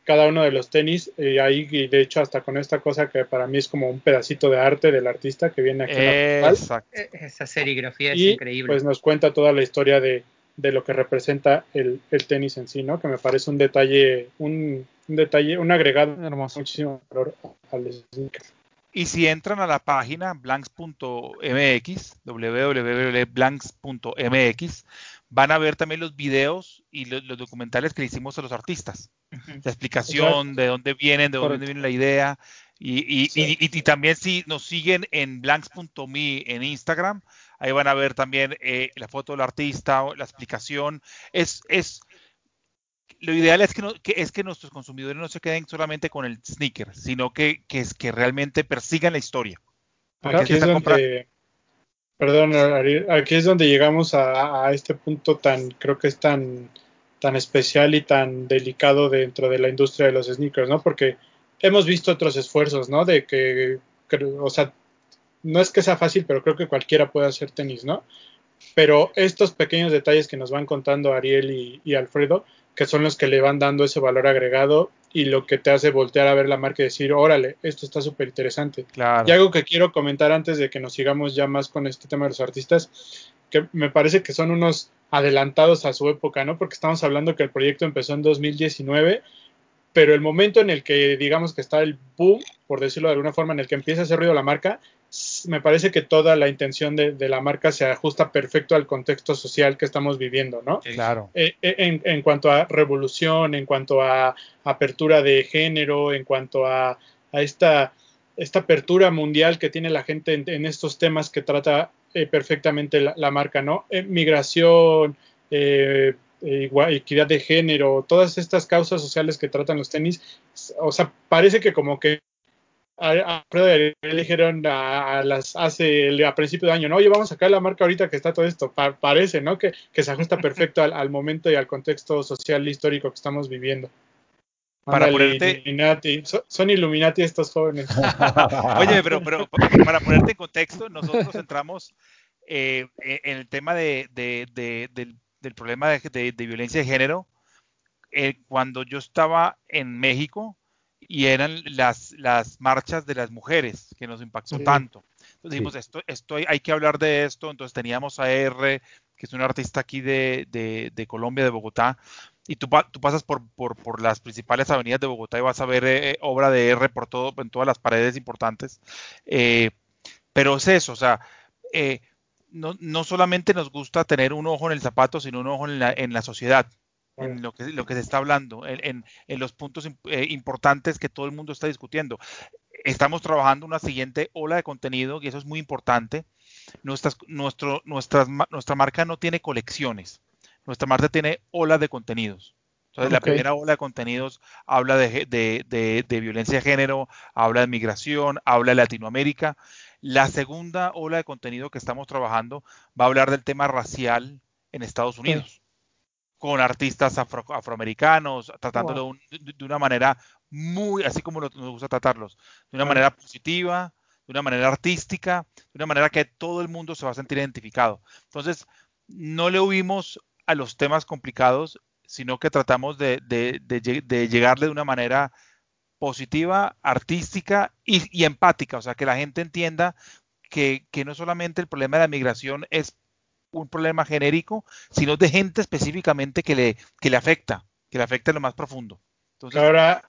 cada uno de los tenis, y ahí, y de hecho, hasta con esta cosa que para mí es como un pedacito de arte del artista que viene aquí en la. Exacto. Eh, Esa serigrafía es y increíble. pues nos cuenta toda la historia de, de lo que representa el, el tenis en sí, ¿no? Que me parece un detalle, un, un detalle, un agregado Hermoso. muchísimo valor al sneaker. Y si entran a la página blanks.mx, www.blanks.mx, van a ver también los videos y lo- los, documentales que le hicimos a los artistas. La explicación de dónde vienen, de dónde Correcto. viene la idea. Y, y- Sí. y- y- y también si nos siguen en blanks.me en Instagram, ahí van a ver también eh, la foto del artista, la explicación. Es, es, lo ideal es que, no- que- es que nuestros consumidores no se queden solamente con el sneaker, sino que, que, es, que realmente persigan la historia. Aquí es donde, perdón, aquí es donde llegamos a, a este punto tan, creo que es tan, tan especial y tan delicado dentro de la industria de los sneakers, ¿no? Porque hemos visto otros esfuerzos, ¿no? De que, creo- o sea, no es que sea fácil, pero creo que cualquiera puede hacer tenis, ¿no? Pero estos pequeños detalles que nos van contando Ariel y, y Alfredo, que son los que le van dando ese valor agregado y lo que te hace voltear a ver la marca y decir, órale, esto está súper interesante. Claro. Y algo que quiero comentar antes de que nos sigamos ya más con este tema de los artistas, que me parece que son unos adelantados a su época, ¿no? Porque estamos hablando que el proyecto empezó en 2019, pero el momento en el que digamos que está el boom, por decirlo de alguna forma, en el que empieza a hacer ruido la marca, me parece que toda la intención de, de la marca se ajusta perfecto al contexto social que estamos viviendo, ¿no? Claro. Eh, eh, en, en cuanto a revolución, en cuanto a apertura de género, en cuanto a, a esta, esta apertura mundial que tiene la gente en, en estos temas que trata eh, perfectamente la, la marca, ¿no? Eh, migración, igual- equidad de género, todas estas causas sociales que tratan los tenis, o sea, parece que como que a, a le dijeron a, a las hace el- a principio de año, no, oye, vamos a sacar la marca ahorita que está todo esto. Pa- parece, ¿no? Que, que se ajusta perfecto al, al momento y al contexto social e histórico que estamos viviendo. Para Ándale, ponerte- Illuminati. So- son Illuminati estos jóvenes. Oye, pero, pero para ponerte en contexto, nosotros entramos eh, en el tema de, de- de- del, del problema de violencia de género eh, cuando yo estaba en México y eran las, las marchas de las mujeres que nos impactó Sí. tanto. Entonces Sí. dijimos, esto, esto hay, hay que hablar de esto. Entonces teníamos a R, que es un artista aquí de, de- de Colombia, de Bogotá, y tú, tú pasas por, por, por las principales avenidas de Bogotá y vas a ver eh, obra de R por todo, en todas las paredes importantes. Eh, pero es eso, o sea, eh, no, no solamente nos gusta tener un ojo en el zapato, sino un ojo en la, en la sociedad, en lo que, lo que se está hablando, en, en- en los puntos eh, importantes que todo el mundo está discutiendo. Estamos trabajando una siguiente ola de contenido y eso es muy importante. Nuestras, nuestro, nuestras, nuestra marca no tiene colecciones, nuestra marca tiene olas de contenidos. Entonces, la primera ola de contenidos habla de, de- de- de violencia de género, habla de migración, habla de Latinoamérica. La segunda ola de contenido que estamos trabajando va a hablar del tema racial en Estados Unidos. Con artistas afroamericanos, tratándolo de, una manera muy, así como nos gusta tratarlos, de una manera positiva, de una manera artística, de una manera que todo el mundo se va a sentir identificado. Entonces, no le huimos a los temas complicados, sino que tratamos de, llegarle de una manera positiva, artística y, empática, o sea, que la gente entienda que, que no solamente el problema de la migración es un problema genérico, sino de gente específicamente que le, que le afecta, que le afecta en lo más profundo. Ahora,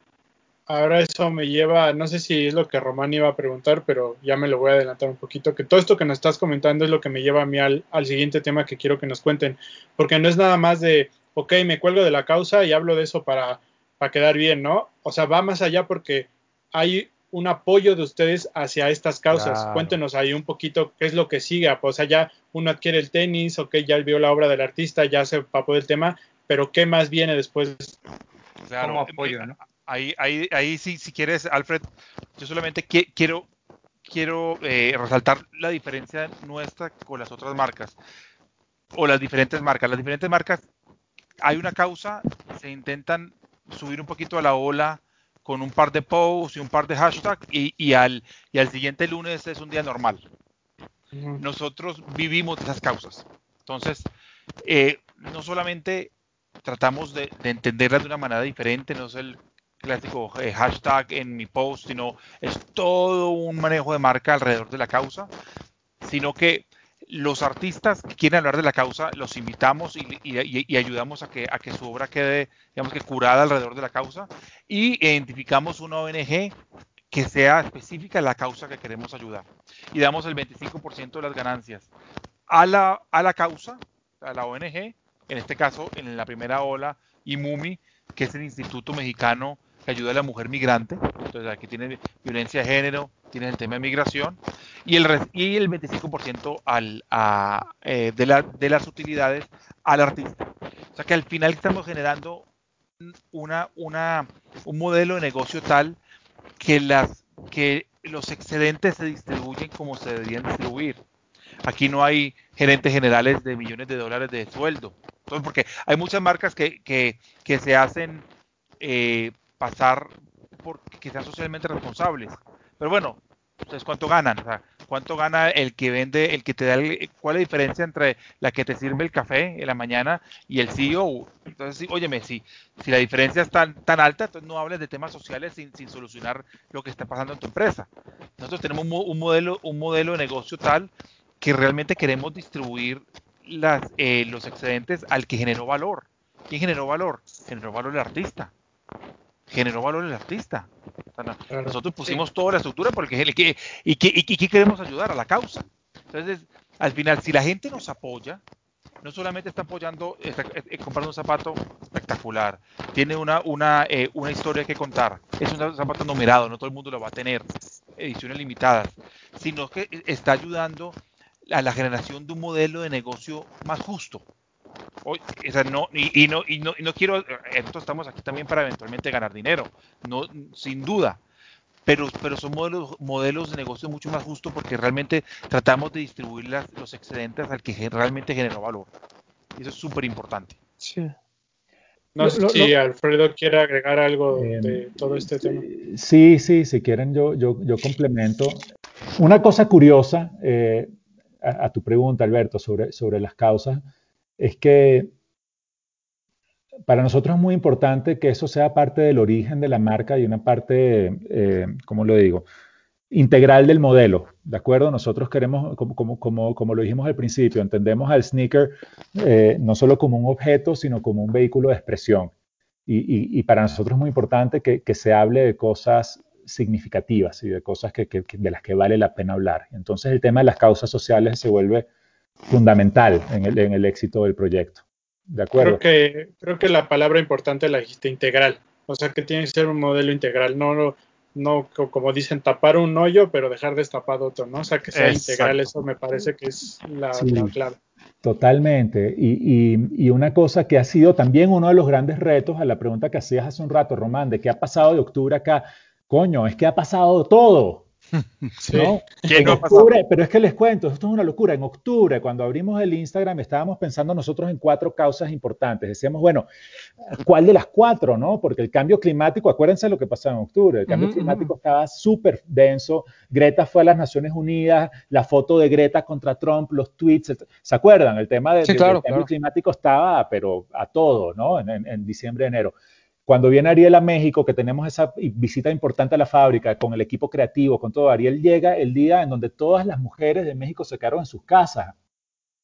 ahora eso me lleva, no sé si es lo que Román iba a preguntar, pero ya me lo voy a adelantar un poquito, que todo esto que nos estás comentando es lo que me lleva a mí al, al siguiente tema que quiero que nos cuenten, porque no es nada más de, ok, me cuelgo de la causa y hablo de eso para, para quedar bien, ¿no? O sea, va más allá porque hay un apoyo de ustedes hacia estas causas. Cuéntenos ahí un poquito qué es lo que sigue. Pues allá uno adquiere el tenis, ok, ya vio la obra del artista, ya se papó del tema, pero ¿qué más viene después? Claro, como apoyo, ¿no? Ahí, ahí, ahí sí, si quieres, Alfred, yo solamente quiero, quiero eh, resaltar la diferencia nuestra con las otras marcas o las diferentes marcas. Las diferentes marcas, hay una causa, se intentan subir un poquito a la ola, con un par de posts y un par de hashtags y, al, y al siguiente lunes es un día normal. Nosotros vivimos de esas causas. Entonces, eh, no solamente tratamos de, entenderlas de una manera diferente, no es el clásico eh, hashtag en mi post, sino es todo un manejo de marca alrededor de la causa, sino que los artistas que quieren hablar de la causa, los invitamos y, ayudamos a que, su obra quede, digamos que curada alrededor de la causa. Y identificamos una ONG que sea específica la causa que queremos ayudar. Y damos el 25% de las ganancias a la, a la causa, a la ONG, en este caso en la primera ola, IMUMI, que es el Instituto Mexicano que ayuda a la mujer migrante, entonces aquí tiene violencia de género, tiene el tema de migración, y el, y el 25% al, eh, de, de, las utilidades al artista. O sea que al final estamos generando una, una, un modelo de negocio tal que, las, que los excedentes se distribuyen como se deberían distribuir. Aquí no hay gerentes generales de millones de dólares de sueldo. Entonces, porque hay muchas marcas que, que, que se hacen eh, pasar por que sean socialmente responsables. Pero bueno, ¿ustedes cuánto ganan? O sea, ¿Cuánto gana el que vende, el que te da, el, cuál es la diferencia entre la que te sirve el café en la mañana y el CEO? Entonces, óyeme, si, si la diferencia es tan, tan alta, entonces no hables de temas sociales sin, solucionar lo que está pasando en tu empresa. Nosotros tenemos un, modelo, un modelo de negocio tal que realmente queremos distribuir las, eh, los excedentes al que generó valor. ¿Quién generó valor? Generó valor el artista generó valor el artista. nosotros pusimos toda la estructura porque y, y, y, queremos ayudar a la causa. Entonces, al final, si la gente nos apoya, no solamente está apoyando, está, eh, comprando un zapato espectacular, tiene una, una, eh, una historia que contar, es un zapato numerado, no todo el mundo lo va a tener, ediciones limitadas, sino que está ayudando a la generación de un modelo de negocio más justo, no, y, no, y, no, y no quiero, esto estamos aquí también para eventualmente ganar dinero, no, sin duda, pero, pero son modelos, modelos de negocio mucho más justos porque realmente tratamos de distribuir los excedentes al que realmente generó valor. Eso es súper importante. Sí. No sé si Alfredo quiere agregar algo eh, de todo este tema. Sí, sí, si quieren yo, yo, yo complemento. Una cosa curiosa eh, a, a, tu pregunta, Alberto, sobre, sobre las causas es que para nosotros es muy importante que eso sea parte del origen de la marca y una parte, eh, ¿cómo lo digo? Integral del modelo, ¿de acuerdo? Nosotros queremos, como, lo dijimos al principio, entendemos al sneaker eh, no solo como un objeto, sino como un vehículo de expresión. Y, para nosotros es muy importante que, se hable de cosas significativas y de cosas que, de las que vale la pena hablar. Entonces el tema de las causas sociales se vuelve fundamental en el, en el éxito del proyecto. ¿De acuerdo? Creo que, creo que la palabra importante la dijiste integral. O sea que tiene que ser un modelo integral, no, no como dicen, tapar un hoyo, pero dejar destapado otro, ¿no? O sea que sea integral, eso me parece que es la, clave. Totalmente. Y, y, y, una cosa que ha sido también uno de los grandes retos a la pregunta que hacías hace un rato, Román, de qué ha pasado de octubre acá. Coño, es que ha pasado todo. Sí. ¿no? ¿Quién En no ha pasado? octubre, pero es que les cuento, esto es una locura. En octubre, cuando abrimos el Instagram, estábamos pensando nosotros en cuatro causas importantes. Decíamos, bueno, ¿cuál de las cuatro, no? Porque el cambio climático, acuérdense lo que pasó en octubre, el cambio Ujú, climático estaba súper denso. Greta fue a las Naciones Unidas, la foto de Greta contra Trump, los tweets, ¿se acuerdan? El tema de- Sí, de- claro, del cambio claro. climático estaba, pero a todo, ¿no? En, en- en diciembre, enero. Cuando viene Ariel a México, que tenemos esa visita importante a la fábrica con el equipo creativo, con todo, Ariel llega el día en donde todas las mujeres de México se quedaron en sus casas.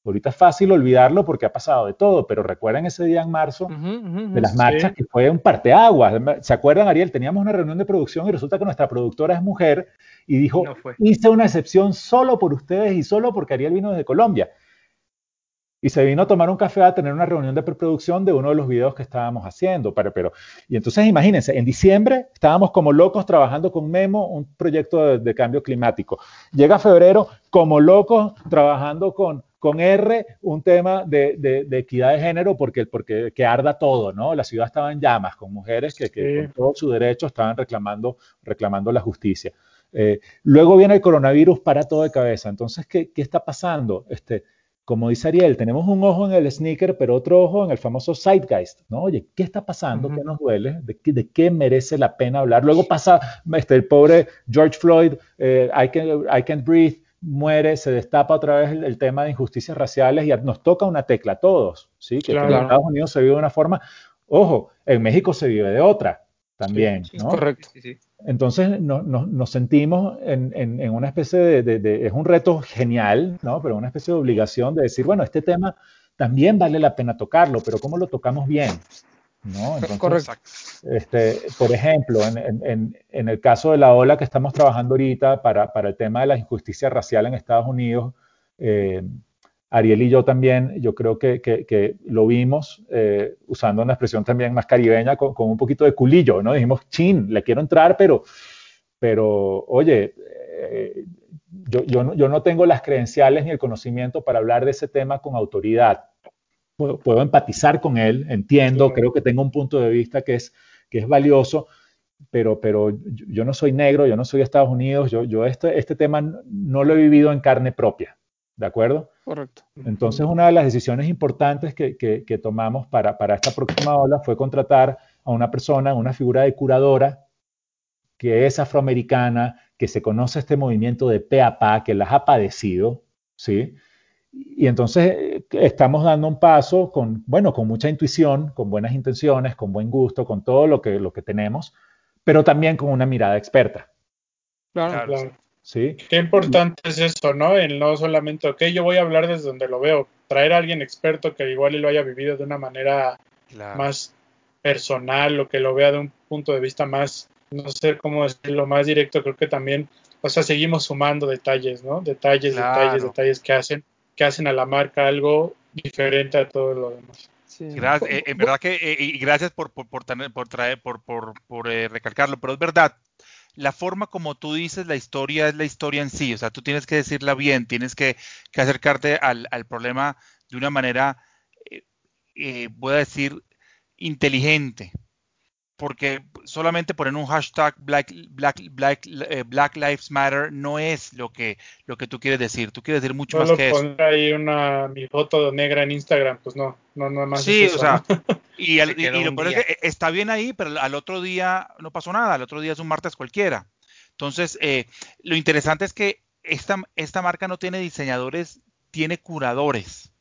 Ahorita es fácil olvidarlo porque ha pasado de todo, pero recuerden ese día en marzo de las Sí. marchas que fue un parteaguas. ¿Se acuerdan, Ariel? Teníamos una reunión de producción y resulta que nuestra productora es mujer y dijo, No hice una excepción solo por ustedes y solo porque Ariel vino desde Colombia. Y se vino a tomar un café a tener una reunión de preproducción de uno de los videos que estábamos haciendo. Pero, pero, y entonces imagínense, en diciembre estábamos como locos trabajando con Memo, un proyecto de, de cambio climático. Llega febrero, como locos trabajando con, con R, un tema de, de- de equidad de género, porque, porque que arda todo, ¿no? La ciudad estaba en llamas, con mujeres que, que Sí. con todo su derecho estaban reclamando, reclamando la justicia. Eh, luego viene el coronavirus para todo de cabeza. Entonces, ¿qué, qué está pasando? Este, como dice Ariel, tenemos un ojo en el sneaker, pero otro ojo en el famoso zeitgeist, ¿no? Oye, ¿qué está pasando? ¿Qué nos duele? ¿De qué, de qué merece la pena hablar? Luego pasa este, el pobre George Floyd, eh, I, can, I Can't Breathe, muere, se destapa otra vez el, el tema de injusticias raciales y nos toca una tecla a todos, ¿sí? Que, en. Estados Unidos se vive de una forma, ojo, en México se vive de otra también, Sí, ¿no? Correcto. Sí, sí. Entonces no- no- nos sentimos en, en- en una especie de, de- de- es un reto genial, ¿no? Pero una especie de obligación de decir, bueno, este tema también vale la pena tocarlo, pero ¿cómo lo tocamos bien? ¿No? Entonces, Correcto. este, por ejemplo, en, en- en- en el caso de la ola que estamos trabajando ahorita para, para el tema de la injusticia racial en Estados Unidos, eh, Ariel y yo también, yo creo que, que- que lo vimos eh, usando una expresión también más caribeña con, con un poquito de culillo, ¿no? Dijimos, chin, le quiero entrar, pero, pero oye, eh, yo, yo no, yo no tengo las credenciales ni el conocimiento para hablar de ese tema con autoridad. Puedo, puedo empatizar con él, entiendo, creo que tengo un punto de vista que es, que es valioso, pero, pero yo, no soy negro, yo no soy de Estados Unidos, yo, yo este, este tema no lo he vivido en carne propia, ¿de acuerdo? Correcto. Entonces, una de las decisiones importantes que, que- que tomamos para, para esta próxima ola fue contratar a una persona, una figura de curadora que es afroamericana, que se conoce este movimiento de pe a pa, que las ha padecido, ¿sí? Y entonces eh, estamos dando un paso con, bueno, con mucha intuición, con buenas intenciones, con buen gusto, con todo lo que, lo que tenemos, pero también con una mirada experta, Claro. Claro. ¿Sí? Qué importante es eso, ¿no? El no solamente, ok, yo voy a hablar desde donde lo veo, traer a alguien experto que igual lo haya vivido de una manera Claro. más personal o que lo vea de un punto de vista más, no sé cómo decirlo, más directo, creo que también, o sea, seguimos sumando detalles, ¿no? Detalles, Claro. detalles, detalles que hacen, que hacen a la marca algo diferente a todo lo demás. Sí. Gracias, eh, en verdad que, eh, y gracias por, por, por, tener- por traer, por, por, por, eh, recalcarlo, pero es verdad, la forma como tú dices la historia es la historia en sí, o sea, tú tienes que decirla bien, tienes que, acercarte al, al problema de una manera, eh, eh, voy a decir, inteligente, porque solamente poner un hashtag Black, Black, Black, eh, Black Lives Matter no es lo que, lo que tú quieres decir, tú quieres decir mucho más que eso. poner ahí una, mi foto negra en Instagram, pues no, no, no más. Sí, es eso, o sea, ¿no? y, al- Se y- quedó y lo peor es que eh, está bien ahí, pero al otro día no pasó nada, al otro día es un martes cualquiera. Entonces, eh, lo interesante es que esta, esta marca no tiene diseñadores, tiene curadores.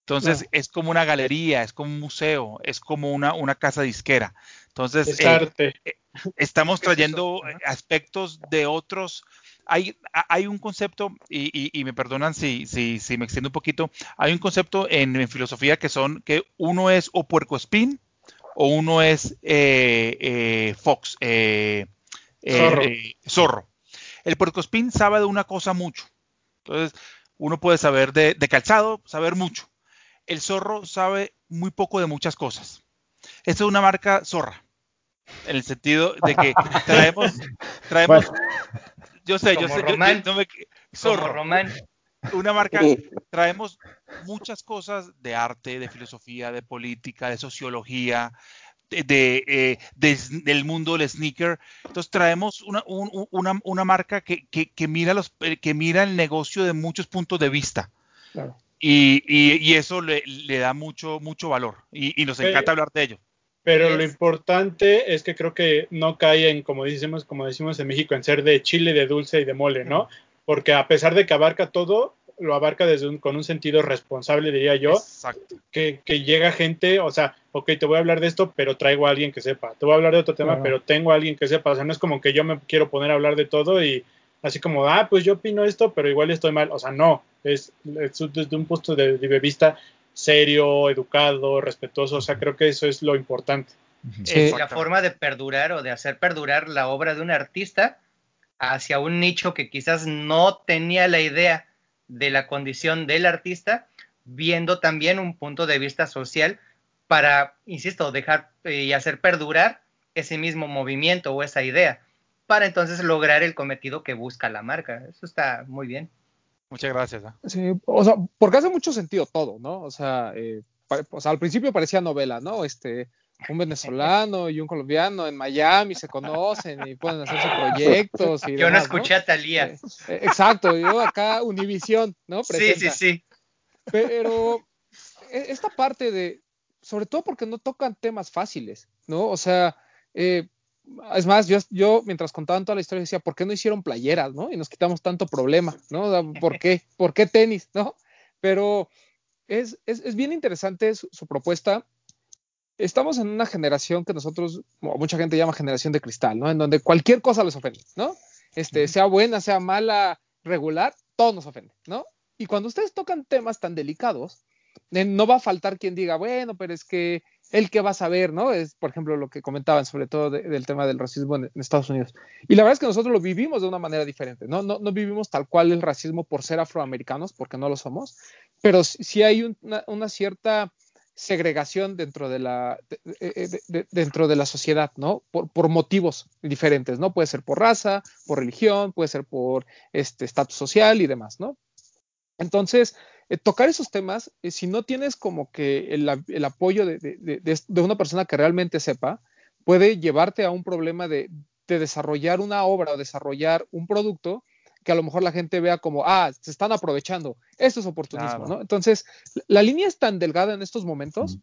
Entonces, es como una galería, es como un museo, es como una, una casa disquera. Entonces, es eh, arte. estamos trayendo aspectos de otros. Hay, un concepto, y, y- y me perdonan si, si, si me extiendo un poquito, hay un concepto en, en filosofía que son que uno es o puercoespín o uno es eh, eh, fox, eh, eh, Zorro. eh, zorro. El puercoespín sabe de una cosa mucho. Entonces, uno puede saber de, de calzado, saber mucho. El zorro sabe muy poco de muchas cosas. Esta es una marca zorra, en el sentido de que traemos, traemos, Bueno. yo sé, yo sé, yo- Román. yo no me- zorro, Román. una marca, traemos muchas cosas de arte, de filosofía, de política, de sociología, de, eh, del mundo del sneaker. Entonces traemos una, una, una marca que, que, que, mira los, eh, que mira el negocio de muchos puntos de vista. Claro. Y, y, eso le, le, da mucho, mucho valor y, y nos encanta hablar de ello. Pero lo importante es que creo que no cae en, como decimos, como decimos en México, en ser de chile, de dulce y de mole, ¿no? Porque a pesar de que abarca todo, lo abarca desde un, con un sentido responsable, diría yo. Exacto. Que, que, llega gente, o sea, ok, te voy a hablar de esto, pero traigo a alguien que sepa. Te voy a hablar de otro tema, pero tengo a alguien que sepa. O sea, no es como que yo me quiero poner a hablar de todo y así como, ah, pues yo opino esto, pero igual estoy mal. O sea, no, es, desde un punto de, vista serio, educado, respetuoso. O sea, creo que eso es lo importante. Es la forma de perdurar o de hacer perdurar la obra de un artista hacia un nicho que quizás no tenía la idea de la condición del artista, viendo también un punto de vista social para, insisto, dejar eh, y hacer perdurar ese mismo movimiento o esa idea, para entonces lograr el cometido que busca la marca. Eso está muy bien. Muchas gracias. ¿eh? Sí, o sea, porque hace mucho sentido todo, ¿no? O sea, eh, o sea, al principio parecía novela, ¿no? Este, un venezolano y un colombiano en Miami se conocen y pueden hacerse proyectos. Y yo no escuché a Talía. Eh, eh, exacto, yo acá Univisión, ¿no? Sí, sí, sí. Pero e, esta parte de, sobre todo porque no tocan temas fáciles, ¿no? O sea, eh, es más, yo, yo mientras contaban toda la historia decía, ¿por qué no hicieron playeras, no? Y nos quitamos tanto problema, ¿no? ¿Por qué? ¿Por qué tenis, no? Pero es, es, es bien interesante su, su propuesta estamos en una generación que nosotros, mucha gente llama generación de cristal, ¿no? En donde cualquier cosa les ofende, ¿no? Este, sea buena, sea mala, regular, todo nos ofende, ¿no? Y cuando ustedes tocan temas tan delicados, eh, no va a faltar quien diga, bueno, pero es que el que va a saber, ¿no? Es, por ejemplo, lo que comentaban sobre todo del tema del racismo en, Estados Unidos. Y la verdad es que nosotros lo vivimos de una manera diferente, ¿no? No, no vivimos tal cual el racismo por ser afroamericanos, porque no lo somos, pero sí hay una cierta segregación dentro de la, dentro de la sociedad, ¿no? Por, por, motivos diferentes, ¿no? Puede ser por raza, por religión, puede ser por este estatus social y demás, ¿no? Entonces, eh, tocar esos temas, eh, si no tienes como que el, el apoyo de, de, una persona que realmente sepa, puede llevarte a un problema de, desarrollar una obra o desarrollar un producto que a lo mejor la gente vea como, ah, se están aprovechando. Esto es oportunismo, ¿no? Entonces, la línea es tan delgada en estos momentos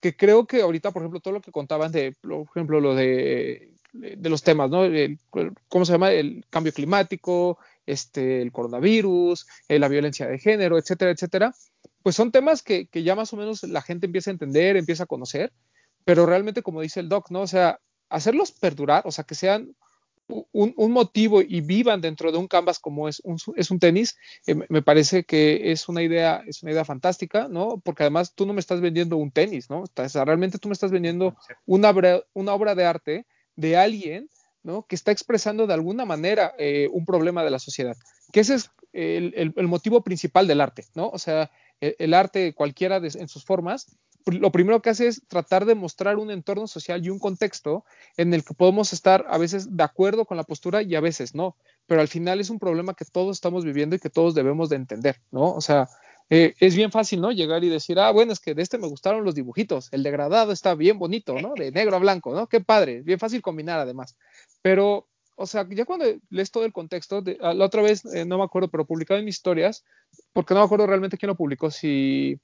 que creo que ahorita, por ejemplo, todo lo que contaban de, por ejemplo, lo de, de los temas, ¿no? ¿Cómo se llama? El cambio climático, este, el coronavirus, eh, la violencia de género, etcétera, etcétera. Pues son temas que, que ya más o menos la gente empieza a entender, empieza a conocer, pero realmente, como dice el doc, ¿no? O sea, hacerlos perdurar, o sea, que sean un, motivo y vivan dentro de un canvas como es un, es un tenis, eh, me parece que es una idea, es una idea fantástica, ¿no? Porque además tú no me estás vendiendo un tenis, ¿no? O sea, realmente tú me estás vendiendo una obra, una obra de arte de alguien, ¿no? Que está expresando de alguna manera eh, un problema de la sociedad. Que ese es el, motivo principal del arte, ¿no? O sea, el, el arte cualquiera en sus formas lo primero que hace es tratar de mostrar un entorno social y un contexto en el que podemos estar a veces de acuerdo con la postura y a veces no, pero al final es un problema que todos estamos viviendo y que todos debemos de entender, ¿no? O sea, eh, es bien fácil, ¿no? Llegar y decir, ah, bueno, es que de este me gustaron los dibujitos, el degradado está bien bonito, ¿no? De negro a blanco, ¿no? Qué padre, bien fácil combinar además, pero... O sea, ya cuando lees todo el contexto, de, ah, la otra vez, eh, no me acuerdo, pero publicado en mis historias, porque no me acuerdo realmente quién lo publicó, si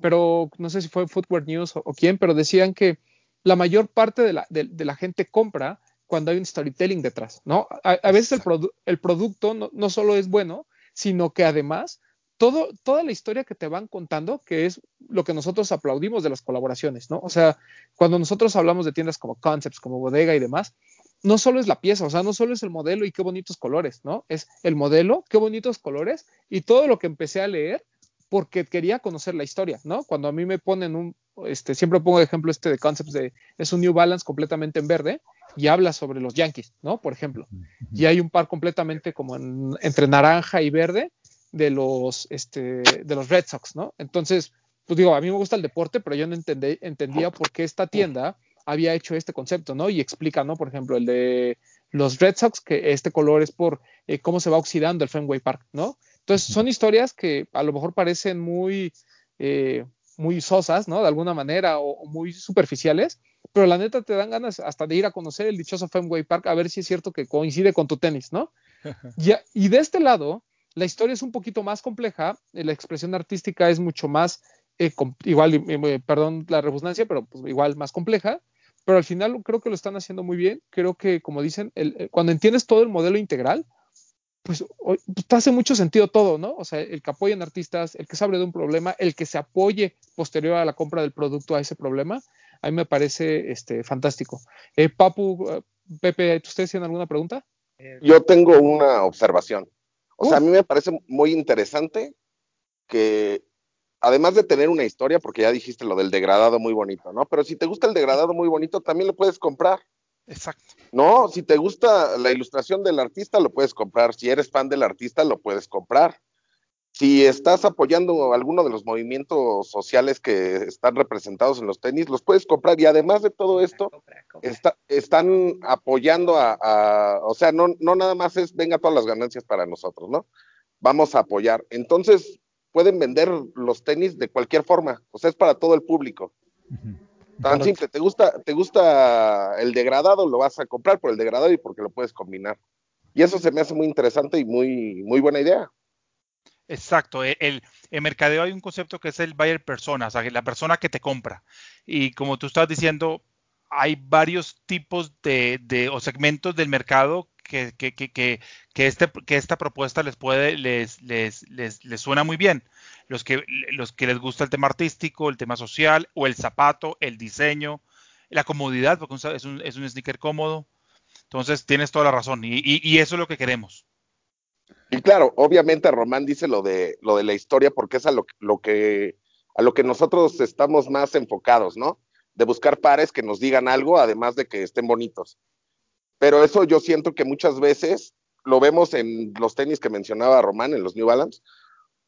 pero no sé si fue Footwear News o, quién, pero decían que la mayor parte de la, de, la, gente compra cuando hay un storytelling detrás, ¿no? A, veces el, el producto no, no, solo es bueno, sino que además todo, toda la historia que te van contando, que es lo que nosotros aplaudimos de las colaboraciones, ¿no? O sea, cuando nosotros hablamos de tiendas como Concepts, como Bodega y demás, no solo es la pieza, o sea, no solo es el modelo y qué bonitos colores, ¿no? Es el modelo, qué bonitos colores y todo lo que empecé a leer porque quería conocer la historia, ¿no? Cuando a mí me ponen un, este, siempre pongo de ejemplo este de Concepts de, es un New Balance completamente en verde y habla sobre los Yankees, ¿no? Por ejemplo. Y hay un par completamente como entre naranja y verde de los, este, de los Red Sox, ¿no? Entonces, pues digo, a mí me gusta el deporte, pero yo no entendí, entendía por qué esta tienda había hecho este concepto, ¿no? Y explica, ¿no? Por ejemplo, el de los Red Sox, que este color es por eh, cómo se va oxidando el Fenway Park, ¿no? Entonces, son historias que a lo mejor parecen muy, eh, muy sosas, ¿no? De alguna manera, o, muy superficiales, pero la neta te dan ganas hasta de ir a conocer el dichoso Fenway Park a ver si es cierto que coincide con tu tenis, ¿no? y de este lado, la historia es un poquito más compleja, eh, la expresión artística es mucho más, eh, igual, eh, perdón la redundancia, pero pues, igual más compleja, pero al final creo que lo están haciendo muy bien. Creo que, como dicen, cuando entiendes todo el modelo integral, pues, pues, te hace mucho sentido todo, ¿no? O sea, el que apoyen artistas, el que se abre de un problema, el que se apoye posterior a la compra del producto a ese problema, a mí me parece este, fantástico. Papu, Pepe, ¿ustedes tienen alguna pregunta? Yo tengo una observación. O sea, a mí me parece muy interesante que, además de tener una historia, porque ya dijiste lo del degradado muy bonito, ¿no? Pero si te gusta el degradado muy bonito, también lo puedes comprar. Exacto. No, si te gusta la ilustración del artista, lo puedes comprar. Si eres fan del artista, lo puedes comprar si estás apoyando alguno de los movimientos sociales que están representados en los tenis, los puedes comprar y además de todo esto, están apoyando a, o sea, no, no nada más es venga todas las ganancias para nosotros, ¿no? Vamos a apoyar. Entonces, pueden vender los tenis de cualquier forma, o sea, es para todo el público. Tan simple, te gusta, te gusta el degradado, lo vas a comprar por el degradado y porque lo puedes combinar. Y eso se me hace muy interesante y muy, muy buena idea. Exacto, e, el, en mercadeo hay un concepto que es el buyer persona, o sea, la persona que te compra. Y como tú estás diciendo, hay varios tipos de, o segmentos del mercado que, que, que, que, este, que esta propuesta les puede, les, les, les, les, suena muy bien. Los que, los que les gusta el tema artístico, el tema social, o el zapato, el diseño, la comodidad, porque es un, es un sneaker cómodo. Entonces, tienes toda la razón. Y, y, y eso es lo que queremos. Y claro, obviamente Román dice lo de, lo de la historia porque es a lo, lo, que, a lo que nosotros estamos más enfocados, ¿no? De buscar pares que nos digan algo, además de que estén bonitos. Pero eso yo siento que muchas veces lo vemos en los tenis que mencionaba Román, en los New Balance,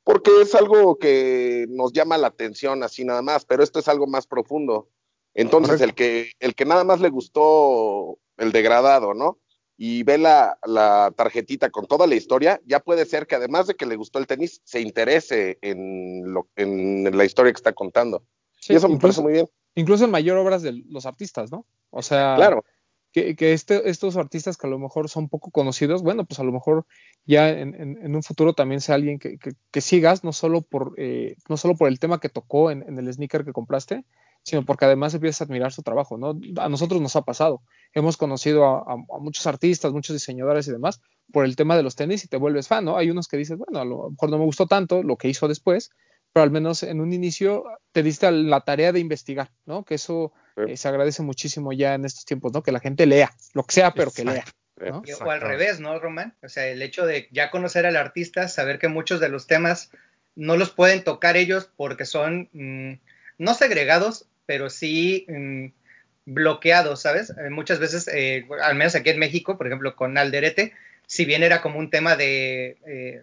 porque es algo que nos llama la atención así nada más, pero esto es algo más profundo. Entonces, el que, el que nada más le gustó el degradado, ¿no? Y ve la, la, tarjetita con toda la historia, ya puede ser que además de que le gustó el tenis, se interese en, lo, en la historia que está contando. y eso me parece muy bien. Incluso en mayor obras de los artistas, ¿no? O sea, claro. que, que este, estos artistas que a lo mejor son poco conocidos, bueno, pues a lo mejor ya en, en, un futuro también sea alguien que, que sigas, no solo por, eh, no solo por el tema que tocó en, el sneaker que compraste, sino porque además empiezas a admirar su trabajo, ¿no? A nosotros nos ha pasado. Hemos conocido a, muchos artistas, muchos diseñadores y demás por el tema de los tenis y te vuelves fan, ¿no? Hay unos que dices, bueno, a lo mejor no me gustó tanto lo que hizo después, pero al menos en un inicio te diste la tarea de investigar, ¿no? Que eso eh, se agradece muchísimo ya en estos tiempos, ¿no? Que la gente lea, lo que sea, pero que lea. ¿no? O al revés, ¿no, Román? O sea, el hecho de ya conocer al artista, saber que muchos de los temas no los pueden tocar ellos porque son mm, no segregados, pero sí mm, bloqueados, ¿sabes? Eh, muchas veces, eh, al menos aquí en México, por ejemplo, con Alderete, si bien era como un tema de eh,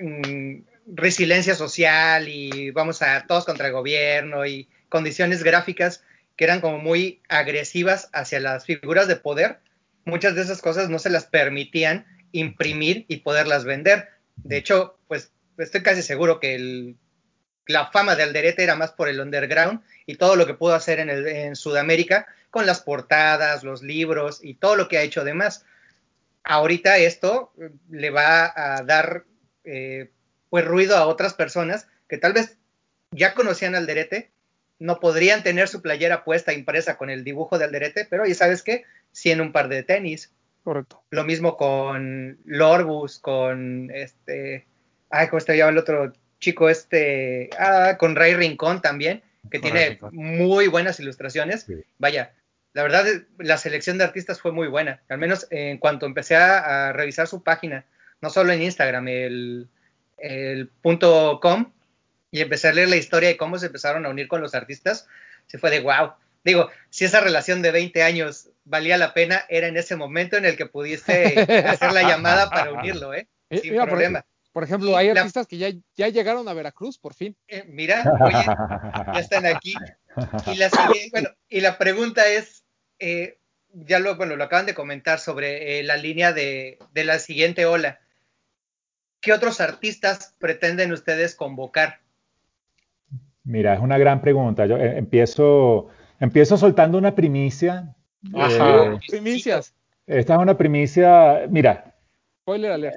mm, resiliencia social y vamos a todos contra el gobierno y condiciones gráficas que eran como muy agresivas hacia las figuras de poder, muchas de esas cosas no se las permitían imprimir y poderlas vender. De hecho, pues estoy casi seguro que el la fama de Alderete era más por el underground y todo lo que pudo hacer en, el, en Sudamérica con las portadas, los libros y todo lo que ha hecho además. Ahorita esto eh, le va a dar eh, pues ruido a otras personas que tal vez ya conocían Alderete, no podrían tener su playera puesta impresa con el dibujo de Alderete, pero ya sabes qué, sí en un par de tenis. Correcto. Lo mismo con Lorbus, con este, ay, ¿cómo se llama el otro chico este, ah, con Ray Rincón también, que tiene muy buenas ilustraciones. Vaya, la verdad, la selección de artistas fue muy buena, al menos en cuanto empecé a, revisar su página, no solo en Instagram, el, el punto com, y empecé a leer la historia y cómo se empezaron a unir con los artistas, se fue de wow. Digo, si esa relación de 20 años valía la pena, era en ese momento en el que pudiste hacer la llamada para unirlo, ¿eh? eh Sin problema. Por ejemplo, hay artistas que ya, ya llegaron a Veracruz, por fin. Eh, mira, oye, ya están aquí. Y la, bueno, y la pregunta es, eh, ya lo, bueno, lo acaban de comentar sobre eh, la línea de, de, la siguiente ola. ¿Qué otros artistas pretenden ustedes convocar? Mira, es una gran pregunta. Yo empiezo empiezo soltando una primicia. Ajá, Eh, primicias. esta es una primicia, mira, Spoiler alert.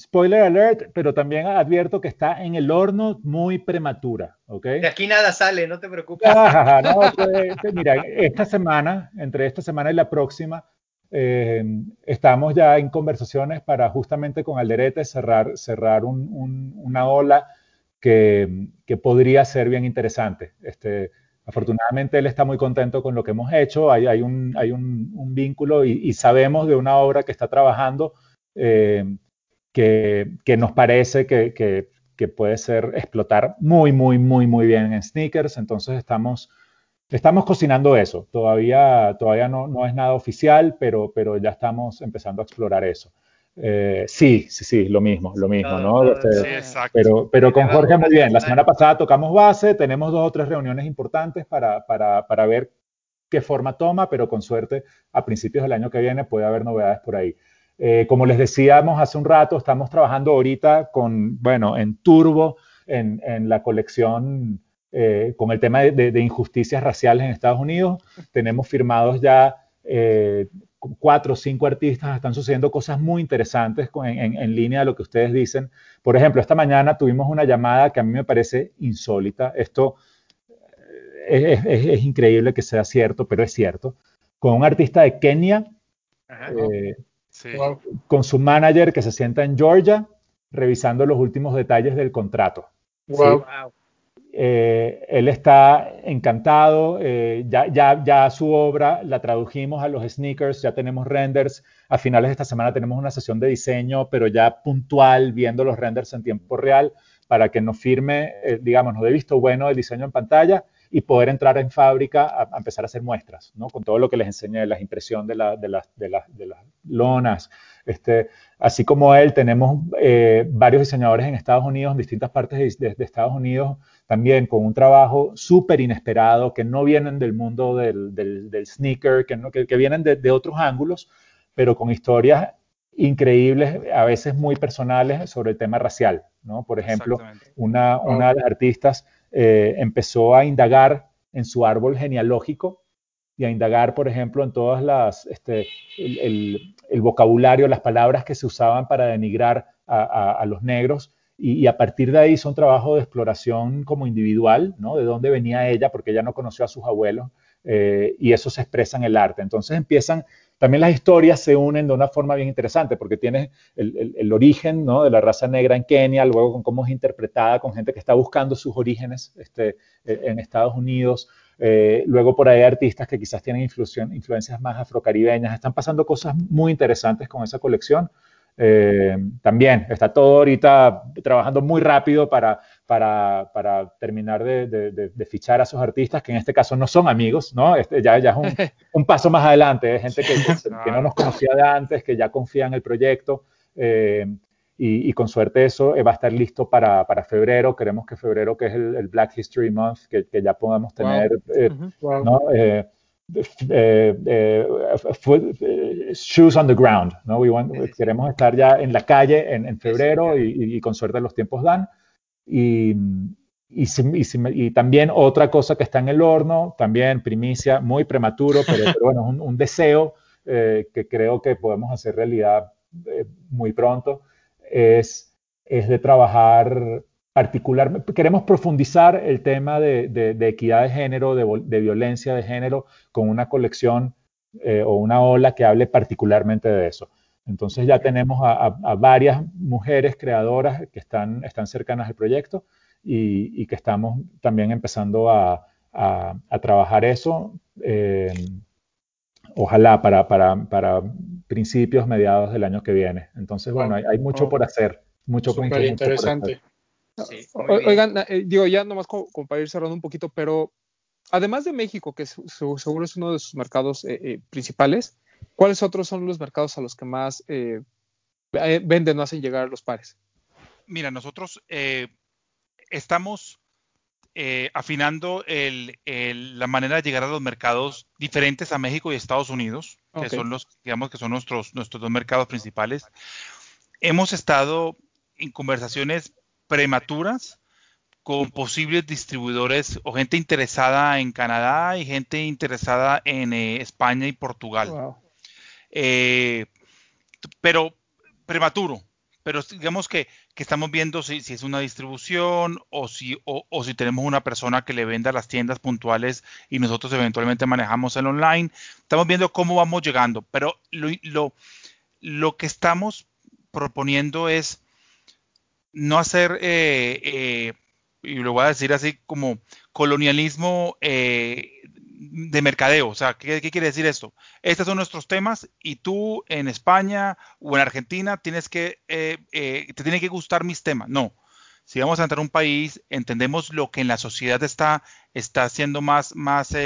Spoiler alert, pero también advierto que está en el horno muy prematura, ¿ok? De aquí nada sale, no te preocupes. Ajá, no, pues, mira, esta semana, entre esta semana y la próxima, eh, estamos ya en conversaciones para justamente con Alderete cerrar, cerrar un- un- una ola que, que podría ser bien interesante. Este, afortunadamente él está muy contento con lo que hemos hecho, hay, hay un, hay un- un vínculo y, y sabemos de una obra que está trabajando eh, que, que nos parece que, que- que puede ser explotar muy, muy, muy, muy bien en sneakers. Entonces estamos, estamos cocinando eso. Todavía, todavía no, no es nada oficial, pero, pero ya estamos empezando a explorar eso. Eh, sí, sí, sí, lo mismo, lo mismo, ¿no? Este. Sí, exacto. pero, pero con Jorge muy bien. La semana pasada tocamos base, tenemos dos o tres reuniones importantes para, para, para ver qué forma toma, pero con suerte a principios del año que viene puede haber novedades por ahí. Eh, como les decíamos hace un rato, estamos trabajando ahorita con, bueno, en turbo, en, en la colección, eh, con el tema de, de- de injusticias raciales en Estados Unidos. Tenemos firmados ya eh, cuatro o cinco artistas, están sucediendo cosas muy interesantes con- en, en- en línea de lo que ustedes dicen. Por ejemplo, esta mañana tuvimos una llamada que a mí me parece insólita. Esto eh, es, es- es increíble que sea cierto, pero es cierto. Con un artista de Kenia, Ajá. eh, Sí. Con su manager que se sienta en Georgia, revisando los últimos detalles del contrato. Wow. Wow. Eh, él está encantado, eh, ya, ya, ya su obra la tradujimos a los sneakers, ya tenemos renders, a finales de esta semana tenemos una sesión de diseño, pero ya puntual, viendo los renders en tiempo real, para que nos firme, eh, digamos, nos dé visto bueno el diseño en pantalla y poder entrar en fábrica a, a empezar a hacer muestras, ¿no? Con todo lo que les enseñé, la impresión de, la, de, las- de, las- de las lonas. Este, así como él, tenemos eh, varios diseñadores en Estados Unidos, en distintas partes de, Estados Unidos, también con un trabajo súper inesperado, que no vienen del mundo del, del- del sneaker, que, no- que- que vienen de, otros ángulos, pero con historias increíbles, a veces muy personales, sobre el tema racial, ¿no? Por ejemplo, una, una de las artistas eh, empezó a indagar en su árbol genealógico y a indagar, por ejemplo, en todas las, este, el, vocabulario, las palabras que se usaban para denigrar a, los negros. Y, a partir de ahí son trabajos de exploración como individual, ¿no? De dónde venía ella, porque ella no conoció a sus abuelos, eh, y eso se expresa en el arte. Entonces empiezan, también las historias se unen de una forma bien interesante, porque tienes el, el- origen ¿no? de la raza negra en Kenia, luego con cómo es interpretada con gente que está buscando sus orígenes este, eh, en Estados Unidos, eh, luego por ahí artistas que quizás tienen influencia- influencias más afrocaribeñas, están pasando cosas muy interesantes con esa colección. Eh, también está todo ahorita trabajando muy rápido para, para, para terminar de, de- de- de fichar a esos artistas, que en este caso no son amigos, ¿no? Este ya, ya es un, un paso más adelante, es gente que, que- que no nos conocía de antes, que ya confía en el proyecto. eh, y, y con suerte eso eh, va a estar listo para, para febrero. Queremos que febrero, que es el, el Black History Month, que, que ya podamos Wow. tener eh. Wow. ¿no? Eh, eh, eh, eh, shoes on the ground, ¿no? We want- queremos estar ya en la calle en, en febrero y, y- y con suerte los tiempos dan. Y, y, si- y si me- y también otra cosa que está en el horno, también primicia, muy prematuro, pero, pero bueno, un, un deseo eh, que creo que podemos hacer realidad eh, muy pronto, es, es de trabajar particular, queremos profundizar el tema de, de- de equidad de género, de, de violencia de género, con una colección eh, o una ola que hable particularmente de eso. Entonces ya tenemos a, a- a varias mujeres creadoras que están, están cercanas al proyecto y, y que estamos también empezando a, a- a trabajar eso. eh, ojalá para, para, para principios, mediados del año que viene. Entonces, bueno, hay, hay mucho por hacer. Mucho, mucho, Súper mucho por hacer. interesante. Sí. Oigan, eh, digo, ya nomás como, como para ir cerrando un poquito, pero además de México, que su- su- seguro es uno de sus mercados eh, eh, principales, ¿cuáles otros son los mercados a los que más eh, eh, venden o hacen llegar los pares? Mira, nosotros eh, estamos eh, afinando el- el- la manera de llegar a los mercados diferentes a México y Estados Unidos, que son los, digamos que son nuestros, nuestros dos mercados principales. Hemos estado en conversaciones prematuras con posibles distribuidores o gente interesada en Canadá y gente interesada en eh, España y Portugal. Eh, pero prematuro, pero digamos que, estamos viendo si, es una distribución o si, o, si tenemos una persona que le venda las tiendas puntuales y nosotros eventualmente manejamos el online. Estamos viendo cómo vamos llegando, pero lo, lo, que estamos proponiendo es no hacer eh, y lo voy a decir así como colonialismo eh, de mercadeo. O sea, ¿qué, quiere decir esto? Estos son nuestros temas y tú en España o en Argentina tienes que, eh, eh, te tiene que gustar mis temas. No. Si vamos a entrar a un país, entendemos lo que en la sociedad está, está siendo más, más,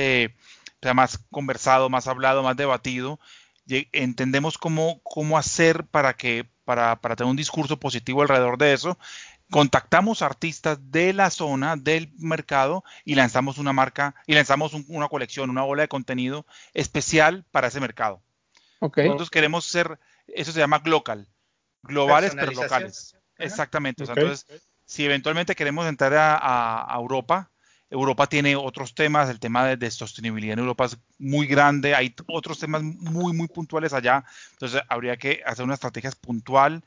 más conversado, más hablado, más debatido. entendemos cómo, cómo hacer para que para, para tener un discurso positivo alrededor de eso contactamos artistas de la zona, del mercado y lanzamos una marca y lanzamos una colección, una ola de contenido especial para ese mercado. Nosotros queremos ser, eso se llama local, globales pero locales. Exactamente. entonces, si eventualmente queremos entrar a, Europa, Europa tiene otros temas, el tema de, de, sostenibilidad en Europa es muy grande, hay otros temas muy, muy puntuales allá, entonces habría que hacer una estrategia puntual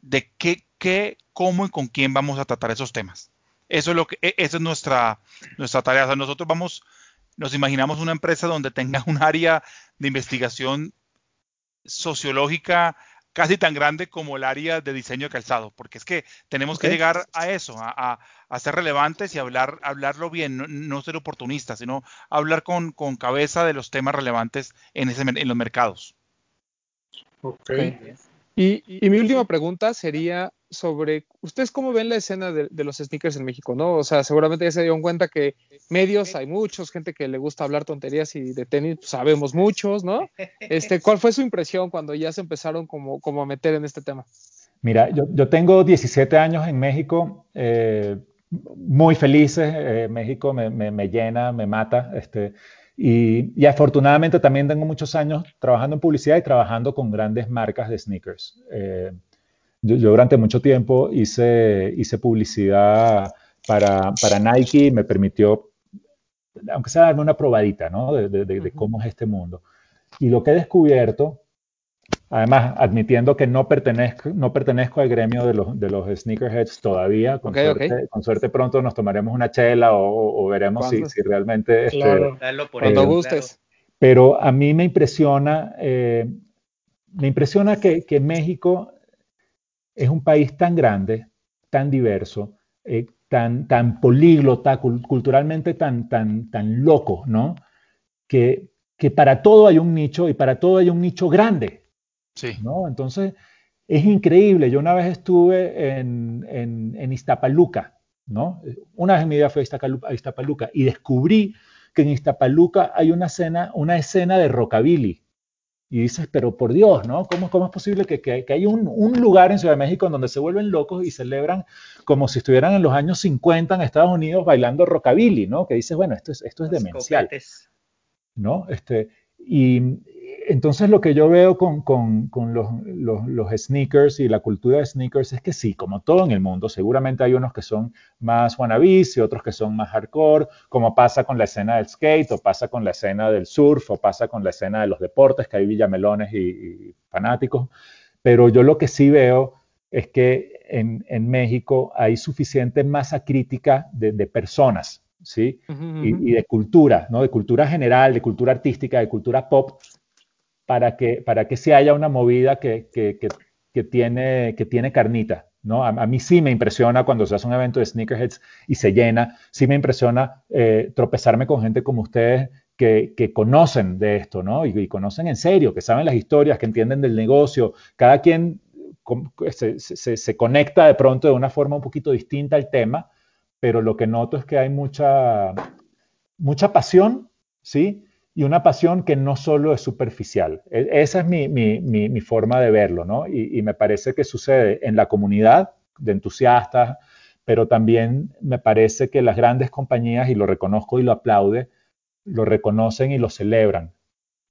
de qué, qué, cómo y con quién vamos a tratar esos temas. Eso es lo que, e, esa es nuestra, nuestra tarea. O sea, nosotros vamos, nos imaginamos una empresa donde tenga un área de investigación sociológica casi tan grande como el área de diseño de calzado, porque es que tenemos que llegar a eso, a, ser relevantes y hablar, hablarlo bien, no, ser oportunistas, sino hablar con, con, cabeza de los temas relevantes en, ese, en los mercados. Okay. Y, mi última pregunta sería sobre, ¿ustedes cómo ven la escena de, los sneakers en México? ¿no? O sea, seguramente ya se dieron cuenta que medios hay muchos, gente que le gusta hablar tonterías y de tenis pues, sabemos muchos, ¿no? Este, ¿Cuál fue su impresión cuando ya se empezaron como, como a meter en este tema? Mira, yo, yo tengo 17 años en México, eh, muy felices, eh, México me, me, me, llena, me mata, este, y, afortunadamente también tengo muchos años trabajando en publicidad y trabajando con grandes marcas de sneakers. Eh, yo, durante mucho tiempo hice, hice publicidad para, para Nike, me permitió, aunque sea darme una probadita, ¿no? De, de cómo es este mundo. Y lo que he descubierto Además, admitiendo que no pertenezco, no pertenezco al gremio de los, de los sneakerheads todavía, con, suerte, con suerte pronto nos tomaremos una chela o, veremos si, si, realmente... Este, claro, por cuando gustes. Pero a mí me impresiona, eh, me impresiona que, que, México es un país tan grande, tan diverso, eh, tan, tan políglota, culturalmente tan, tan, tan loco, ¿no? Que, que para todo hay un nicho y para todo hay un nicho grande. ¿No? Entonces, es increíble. Yo una vez estuve en, en, Iztapaluca, ¿no? Una vez en mi vida fui a Iztapaluca y descubrí que en Iztapaluca hay una escena, una escena de rockabilly. Y dices, pero por Dios, ¿no? ¿Cómo, cómo es posible que, que, hay un, un, lugar en Ciudad de México en donde se vuelven locos y celebran como si estuvieran en los años 50 en Estados Unidos bailando rockabilly, ¿no? Que dices, bueno, esto es, esto es demencial. ¿No? Este, y, entonces lo que yo veo con, los, sneakers y la cultura de sneakers es que sí, como todo en el mundo, seguramente hay unos que son más wannabes y otros que son más hardcore, como pasa con la escena del skate o pasa con la escena del surf o pasa con la escena de los deportes, que hay villamelones y, fanáticos. Pero yo lo que sí veo es que en, México hay suficiente masa crítica de, personas, ¿sí? Y, y, de cultura, ¿no? De cultura general, de cultura artística, de cultura pop, para que, para que se haya una movida que, que, que, tiene, que tiene carnita. ¿no? A, mí sí me impresiona cuando se hace un evento de sneakerheads y se llena, sí me impresiona eh, tropezarme con gente como ustedes que, que conocen de esto, ¿no? Y, conocen en serio, que saben las historias, que entienden del negocio. Cada quien se, se, se, conecta de pronto de una forma un poquito distinta al tema, pero lo que noto es que hay mucha, mucha pasión, ¿sí? Y una pasión que no solo es superficial. E, esa es mi, mi, mi, forma de verlo, ¿no? Y, me parece que sucede en la comunidad de entusiastas, pero también me parece que las grandes compañías, y lo reconozco y lo aplaude, lo reconocen y lo celebran.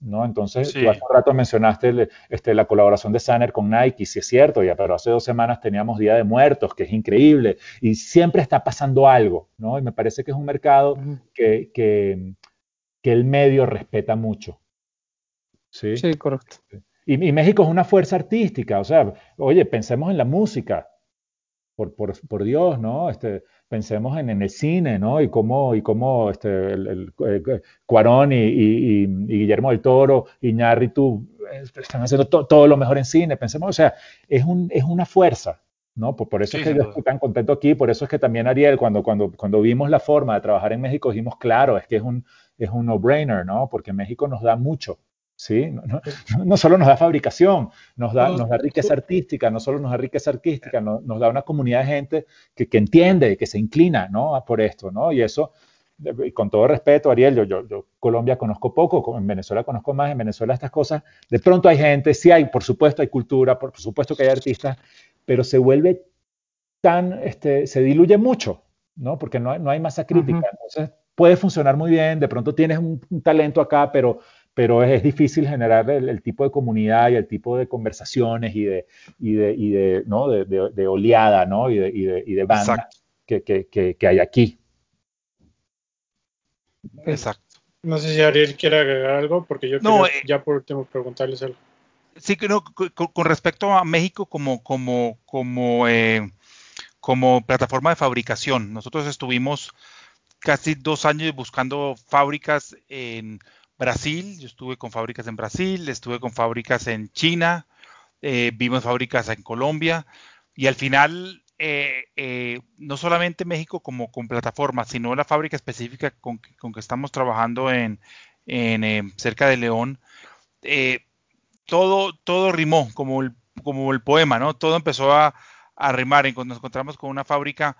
¿no? Entonces, Sí. tú hace un rato mencionaste el- este, la colaboración de Sanner con Nike, sí es cierto, ya, pero hace dos semanas teníamos Día de Muertos, que es increíble, y siempre está pasando algo, ¿no? Y me parece que es un mercado que, que el medio respeta mucho. ¿sí? Sí, correcto. Y, y México es una fuerza artística, o sea, oye, pensemos en la música, por, por, por Dios, ¿no? Este, pensemos en, en el cine, ¿no? Y cómo, y cómo este, el, el, eh, Cuarón y, y, y, Guillermo del Toro, Iñárritu, eh, están haciendo to, todo lo mejor en cine, pensemos, o sea, es, un, es una fuerza, ¿no? Por, por eso Sí, es que yo estoy tan contento aquí, por eso es que también Ariel, cuando, cuando, cuando vimos la forma de trabajar en México, dijimos, claro, es que es un, es un no-brainer, ¿no? Porque México nos da mucho, ¿sí? No, no, no, solo nos da fabricación, nos da, nos da riqueza artística, no solo nos da riqueza artística, no, nos da una comunidad de gente que, que, entiende, que se inclina, ¿no? Por esto, ¿no? Y eso, con todo respeto, Ariel, yo, yo, yo Colombia conozco poco, en Venezuela conozco más, en Venezuela estas cosas, de pronto hay gente, sí hay, por supuesto hay cultura, por supuesto que hay artistas, pero se vuelve tan, este, se diluye mucho, ¿no? Porque no hay, no hay masa crítica, uh -huh. entonces puede funcionar muy bien, de pronto tienes un, un talento acá, pero pero es, es difícil generar el, el, tipo de comunidad y el tipo de conversaciones y de, y de, y de, ¿no? de, de, de oleada ¿no? y, de, y, de, y de banda que, que, que, que, hay aquí. Exacto. No sé si Ariel quiere agregar algo, porque yo no, quería, eh, ya por último preguntarles algo. Sí, que no, con, con, respecto a México como, como, como, eh, como plataforma de fabricación, nosotros estuvimos casi dos años buscando fábricas en Brasil, yo estuve con fábricas en Brasil, estuve con fábricas en China, eh, vimos fábricas en Colombia y al final eh, eh, no solamente México como con plataforma, sino la fábrica específica con, con que estamos trabajando en, en cerca de León, eh, todo, todo rimó como el, como el poema, ¿no? Todo empezó a, a rimar. Nos encontramos con una fábrica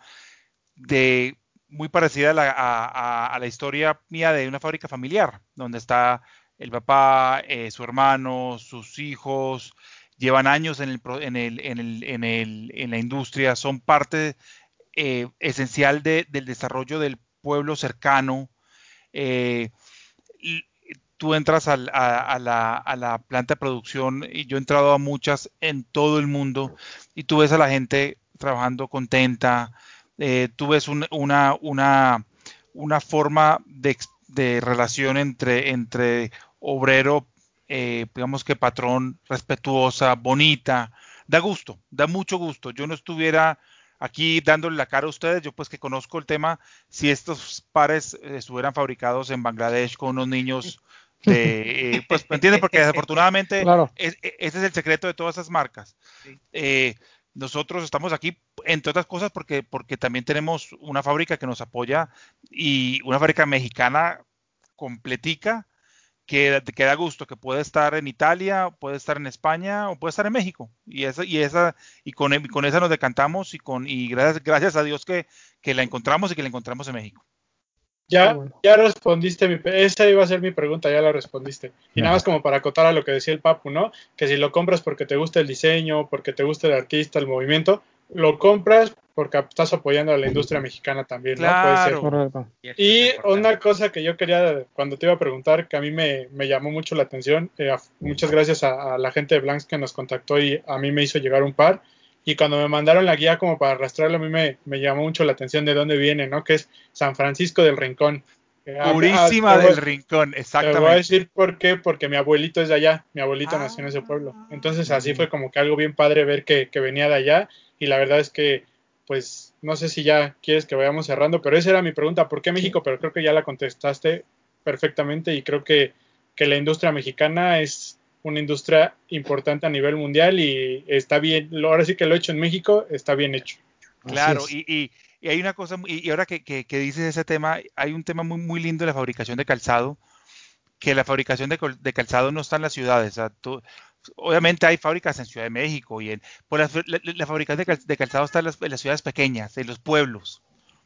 de muy parecida a la, a, la, historia mía de una fábrica familiar, donde está el papá, eh, su hermano, sus hijos, llevan años en, el, en, el, en, el, en, la industria, son parte eh, esencial de, del desarrollo del pueblo cercano. Eh, tú entras a, la, planta de producción y yo he entrado a muchas en todo el mundo y tú ves a la gente trabajando contenta, eh, tú ves un, una, una, una, forma de, de relación entre, entre obrero, eh, digamos que patrón, respetuosa, bonita, da gusto, da mucho gusto. Yo no estuviera aquí dándole la cara a ustedes, yo pues que conozco el tema, si estos pares eh, estuvieran fabricados en Bangladesh con unos niños de, eh, pues me entienden porque desafortunadamente claro. es, ese es el secreto de todas esas marcas. Sí. Eh, nosotros estamos aquí, entre otras cosas, porque, porque también tenemos una fábrica que nos apoya y una fábrica mexicana completica que, da gusto, que puede estar en Italia, puede estar en España o puede estar en México. Y esa, y esa, y con, con esa nos decantamos y con, y gracias, gracias a Dios que, que la encontramos y que la encontramos en México. Ya, bueno. ya respondiste, mi, esa iba a ser mi pregunta, ya la respondiste. Y nada más como para acotar a lo que decía el Papu, ¿no? Que si lo compras porque te gusta el diseño, porque te gusta el artista, el movimiento, lo compras porque estás apoyando a la industria mexicana también, claro. ¿no? Puede ser. Y una cosa que yo quería, cuando te iba a preguntar, que a mí me, me llamó mucho la atención, eh, muchas gracias a, a, la gente de Blanks que nos contactó y a mí me hizo llegar un par. Y cuando me mandaron la guía como para arrastrarlo, a mí me, me llamó mucho la atención de dónde viene, ¿no? Que es San Francisco del Rincón. Purísima ah, del Rincón, exactamente. Te voy a decir por qué, porque mi abuelito es de allá, mi abuelito ah, nació en ese pueblo. Entonces así fue como que algo bien padre ver que, que venía de allá y la verdad es que, pues, no sé si ya quieres que vayamos cerrando, pero esa era mi pregunta, ¿por qué México? Pero creo que ya la contestaste perfectamente y creo que, que la industria mexicana es una industria importante a nivel mundial y está bien, ahora sí que lo he hecho en México, está bien hecho. Claro, y, y, y, hay una cosa, y ahora que, que, que, dices ese tema, hay un tema muy, muy lindo de la fabricación de calzado, que la fabricación de, de calzado no está en las ciudades. O sea, tú, obviamente hay fábricas en Ciudad de México y en pues la, la, la, fabricación de, cal, de, calzado está en las, en las, ciudades pequeñas, en los pueblos,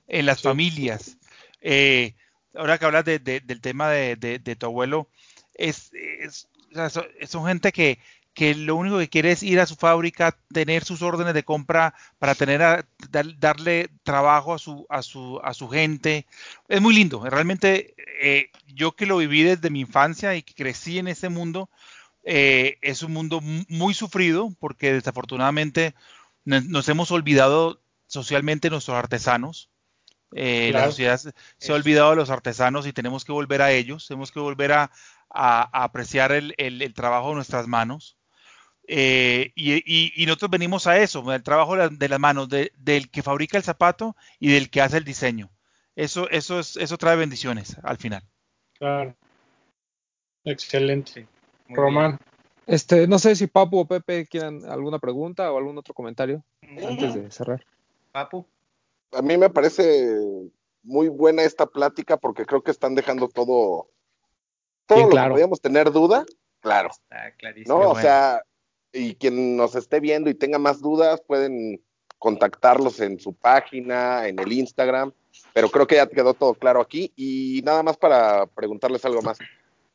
en las sí. familias. Eh, ahora que hablas de, de, del tema de, tu abuelo, es, es o sea, son, son, gente que, que lo único que quiere es ir a su fábrica, tener sus órdenes de compra para tener a, darle trabajo a su, a su, a su gente. Es muy lindo. Realmente eh, yo que lo viví desde mi infancia y que crecí en ese mundo, eh, es un mundo muy sufrido porque desafortunadamente nos hemos olvidado socialmente nuestros artesanos. Eh, la sociedad se ha olvidado de los artesanos y tenemos que volver a ellos, tenemos que volver a, apreciar el, trabajo de nuestras manos. Eh, y, nosotros venimos a eso, el trabajo de, las manos del que fabrica el zapato y del que hace el diseño. Eso, eso, es, eso trae bendiciones al final. Claro. Excelente. Román. Este, no sé si Papu o Pepe quieran alguna pregunta o algún otro comentario antes de cerrar. Papu. A mí me parece muy buena esta plática porque creo que están dejando todo, todo lo que podíamos tener duda, claro. Está clarísimo. No, o sea, y quien nos esté viendo y tenga más dudas pueden contactarlos en su página, en el Instagram, pero creo que ya quedó todo claro aquí y nada más para preguntarles algo más.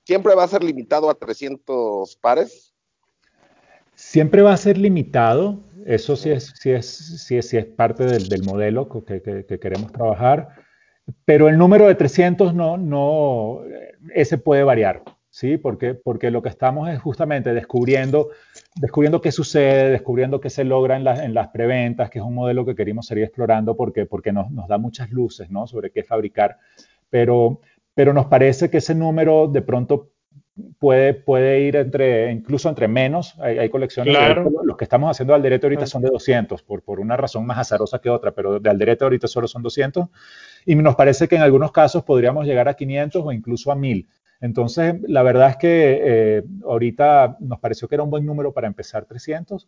¿Siempre va a ser limitado a 300 pares? Siempre va a ser limitado, eso sí es, sí es, sí es, sí es parte del, del modelo que, que, queremos trabajar, pero el número de 300 no, no, ese puede variar, ¿sí? Porque, porque lo que estamos es justamente descubriendo, descubriendo qué sucede, descubriendo qué se logra en, en las preventas, que es un modelo que queremos seguir explorando porque, porque nos, nos da muchas luces, ¿no? Sobre qué fabricar, pero, pero nos parece que ese número de pronto puede, puede ir entre, incluso entre menos. Hay, colecciones. Claro. los que estamos haciendo al derecho ahorita son de 200, por, por una razón más azarosa que otra, pero de al derecho ahorita solo son 200. Y nos parece que en algunos casos podríamos llegar a 500 o incluso a 1000. Entonces, la verdad es que eh, ahorita nos pareció que era un buen número para empezar 300,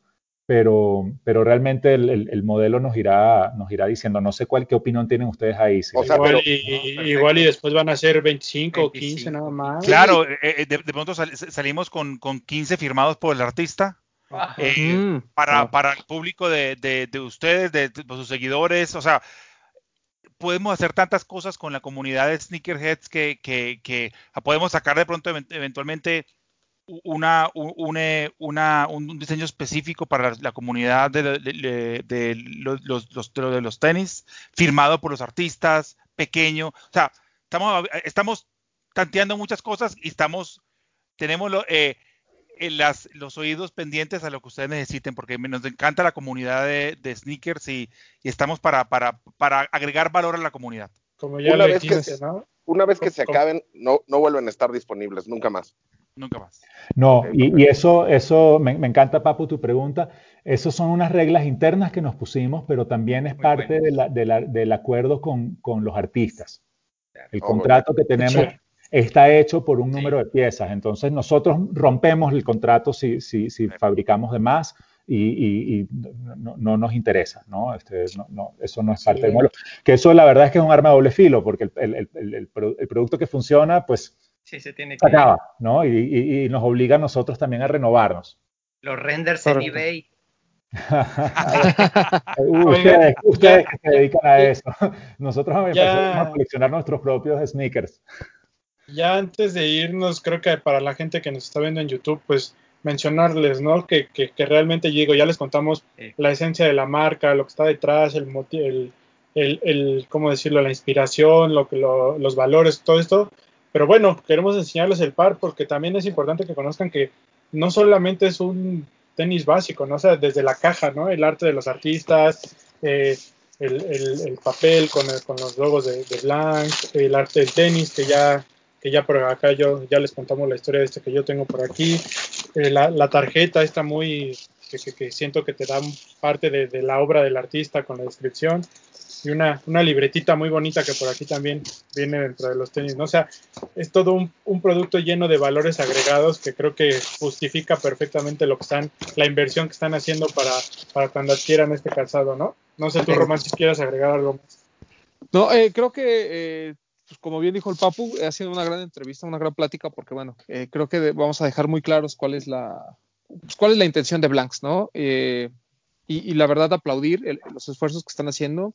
pero, pero realmente el, modelo nos irá, nos irá diciendo, no sé cuál, qué opinión tienen ustedes ahí. igual, y, igual, y, después van a ser 25 o 15 nada más. Claro, eh, eh, de, pronto salimos con, con, 15 firmados por el artista. Eh, mm. para, para, el público de, de ustedes, de, sus seguidores, o sea, podemos hacer tantas cosas con la comunidad de sneakerheads que, podemos sacar de pronto eventualmente una, una, un diseño específico para la, comunidad de, los, los, tenis, firmado por los artistas, pequeño. O sea, estamos, estamos tanteando muchas cosas y estamos, tenemos eh, las, los oídos pendientes a lo que ustedes necesiten, porque nos encanta la comunidad de, sneakers y, estamos para, para, para agregar valor a la comunidad. Como ya una, vez que, una vez que se acaben, no, no vuelven a estar disponibles, nunca más nunca más. No, y, eso, eso me, encanta, Papu, tu pregunta. Esas son unas reglas internas que nos pusimos, pero también es parte del acuerdo con, los artistas. El contrato que tenemos está hecho por un número de piezas. Entonces, nosotros rompemos el contrato si, si, si fabricamos de más. Y, no, nos interesa, ¿no? Este, no, Eso no es parte del modelo. Que eso la verdad es que es un arma de doble filo, porque el, el producto que funciona, pues Sí, se tiene que. Acaba, ¿no? Y, nos obliga a nosotros también a renovarnos. Los renders en eBay. ustedes, ustedes que se dedican a eso. Nosotros vamos a coleccionar nuestros propios sneakers. Ya antes de irnos, creo que para la gente que nos está viendo en YouTube, pues mencionarles, ¿no? Que, que, realmente digo, ya les contamos la esencia de la marca, lo que está detrás, el, el, el, el ¿cómo decirlo? La inspiración, lo que los valores, todo esto pero bueno, queremos enseñarles el par porque también es importante que conozcan que no solamente es un tenis básico, ¿no? O sea, desde la caja, ¿no? El arte de los artistas, eh, el, papel con, con, los logos de, de Blanc, el arte del tenis, que ya, que ya por acá yo ya les contamos la historia de este que yo tengo por aquí, eh, la, tarjeta está muy, que, siento que te da parte de, de la obra del artista con la descripción y una, una libretita muy bonita que por aquí también viene dentro de los tenis, ¿no? O sea, es todo un, un, producto lleno de valores agregados que creo que justifica perfectamente lo que están, la inversión que están haciendo para, para cuando adquieran este calzado, ¿no? No sé tú, Román, si quieres agregar algo más. No, eh, creo que, eh, pues como bien dijo el Papu, ha sido una gran entrevista, una gran plática, porque bueno, eh, creo que vamos a dejar muy claros cuál es la, pues, cuál es la intención de Blanks, ¿no? Y, y, la verdad aplaudir los esfuerzos que están haciendo.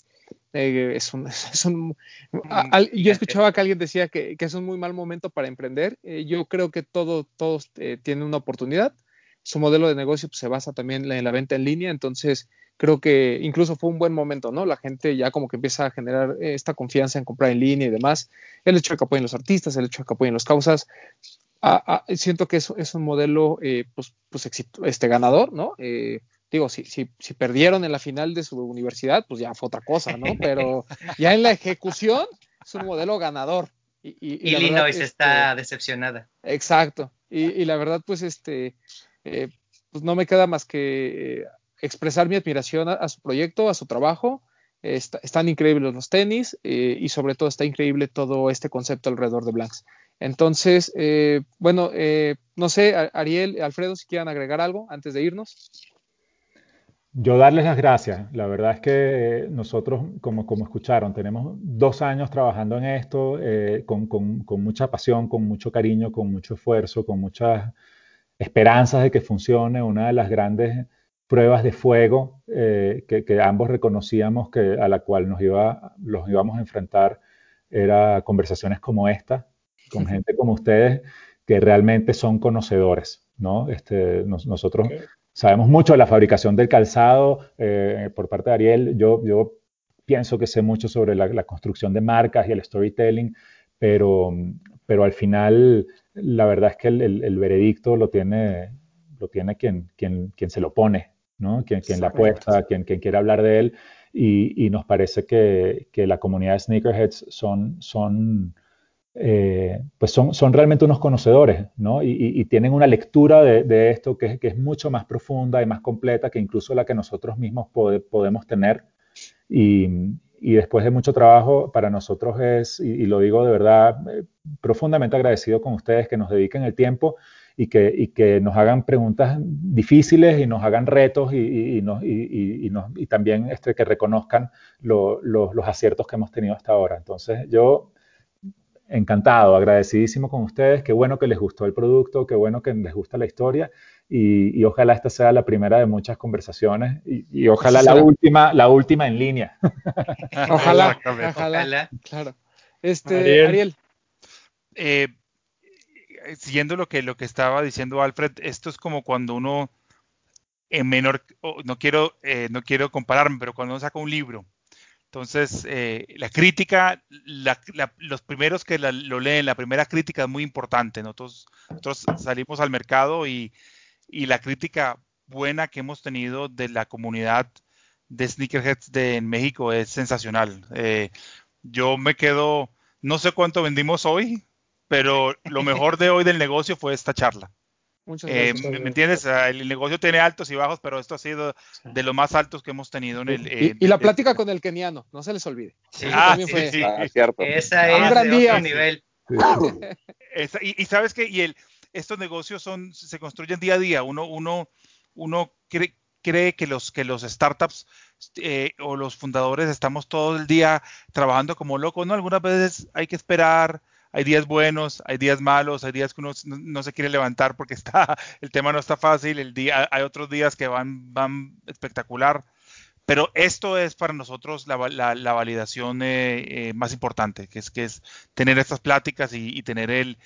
Eh, es un, es un yo escuchaba que alguien decía que, que, es un muy mal momento para emprender. Eh, yo creo que todo, todos eh, tienen una oportunidad. su modelo de negocio pues, se basa también en la venta en línea, entonces creo que incluso fue un buen momento, ¿no? La gente ya como que empieza a generar eh, esta confianza en comprar en línea y demás. El hecho de que apoyen los artistas, el hecho de que apoyen las causas, siento que es, es un modelo eh, pues, pues este, ganador, ¿no? Eh, digo, si, si, si, perdieron en la final de su universidad, pues ya fue otra cosa, ¿no? Pero ya en la ejecución es un modelo ganador. Y, y, Illinois está este, decepcionada. Exacto. Y, la verdad, pues, este, eh, pues no me queda más que expresar mi admiración a, su proyecto, a su trabajo. están increíbles los tenis y sobre todo está increíble todo este concepto alrededor de Blanks. Entonces, eh, bueno, eh, no sé, Ariel, Alfredo, si quieran agregar algo antes de irnos. Yo darles las gracias. La verdad es que nosotros, como, como escucharon, tenemos dos años trabajando en esto eh, con, mucha pasión, con mucho cariño, con mucho esfuerzo, con muchas esperanzas de que funcione. Una de las grandes pruebas de fuego que, que, ambos reconocíamos que a la cual nos iba, los íbamos a enfrentar era conversaciones como esta, con gente como ustedes que realmente son conocedores, ¿no? Este, nosotros sabemos mucho de la fabricación del calzado eh, por parte de Ariel. Yo, yo pienso que sé mucho sobre la, construcción de marcas y el storytelling, pero, pero al final la verdad es que el, veredicto lo tiene, lo tiene quien, quien, quien se lo pone, ¿no? Quien, quien la apuesta, quien, quien quiere hablar de él. Y, y nos parece que, que, la comunidad de sneakerheads son, son eh, pues son, son realmente unos conocedores, ¿no? Y, tienen una lectura de, esto que, que, es mucho más profunda y más completa que incluso la que nosotros mismos podemos tener. Y, y, después de mucho trabajo, para nosotros es, y, lo digo de verdad, eh, profundamente agradecido con ustedes que nos dediquen el tiempo y que, y que nos hagan preguntas difíciles y nos hagan retos y, nos, y, también este, que reconozcan los aciertos que hemos tenido hasta ahora. Entonces, yo encantado, agradecidísimo con ustedes, qué bueno que les gustó el producto, qué bueno que les gusta la historia y, ojalá esta sea la primera de muchas conversaciones y, ojalá la última, la última en línea. ojalá, ojalá, claro. Este, Ariel. Eh, siguiendo lo que, lo que estaba diciendo Alfred, esto es como cuando uno en menor, no quiero, eh, no quiero compararme, pero cuando uno saca un libro entonces, eh, la crítica, los primeros que lo leen, la primera crítica es muy importante. Nosotros, salimos al mercado y, la crítica buena que hemos tenido de la comunidad de sneakerheads de, en México es sensacional. Eh, yo me quedo, no sé cuánto vendimos hoy, pero lo mejor de hoy del negocio fue esta charla. Eh, ¿me, entiendes? El negocio tiene altos y bajos, pero esto ha sido de los más altos que hemos tenido en el. y, la plática con el keniano, no se les olvide. Sí, ah, sí, ah, cierto. Esa es un de otro nivel. y, sabes que y el, estos negocios son se construyen día a día. Uno, uno, uno cree, cree que los que los startups eh, o los fundadores estamos todo el día trabajando como locos. No, algunas veces hay que esperar hay días buenos, hay días malos, hay días que uno no, se quiere levantar porque está, el tema no está fácil, el día, hay otros días que van, van espectacular. Pero esto es para nosotros la, validación eh, eh, más importante, que es, que es tener estas pláticas y, tener el,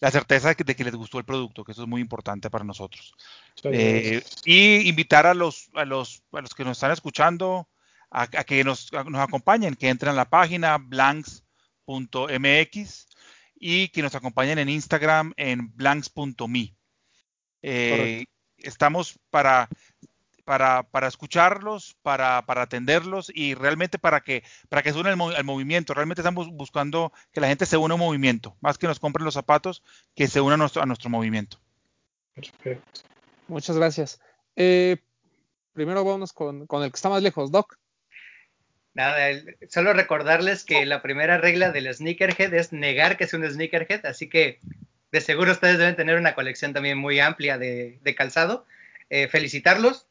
la certeza de que, les gustó el producto, que eso es muy importante para nosotros. Eh, y invitar a los, a, los, a los que nos están escuchando a, que nos, nos, acompañen, que entren a la página blanks mx y que nos acompañen en Instagram en blanks.me. Eh, estamos para, para, para escucharlos, para, para, atenderlos y realmente para que, para que se unan al, movimiento. Realmente estamos buscando que la gente se una al movimiento, más que nos compren los zapatos, que se unan a nuestro, a nuestro movimiento. Perfecto. Muchas gracias. Eh, primero vamos con, con el que está más lejos, Doc. Nada, solo recordarles que la primera regla del sneakerhead es negar que es un sneakerhead, así que de seguro ustedes deben tener una colección también muy amplia de, calzado. Eh, felicitarlos,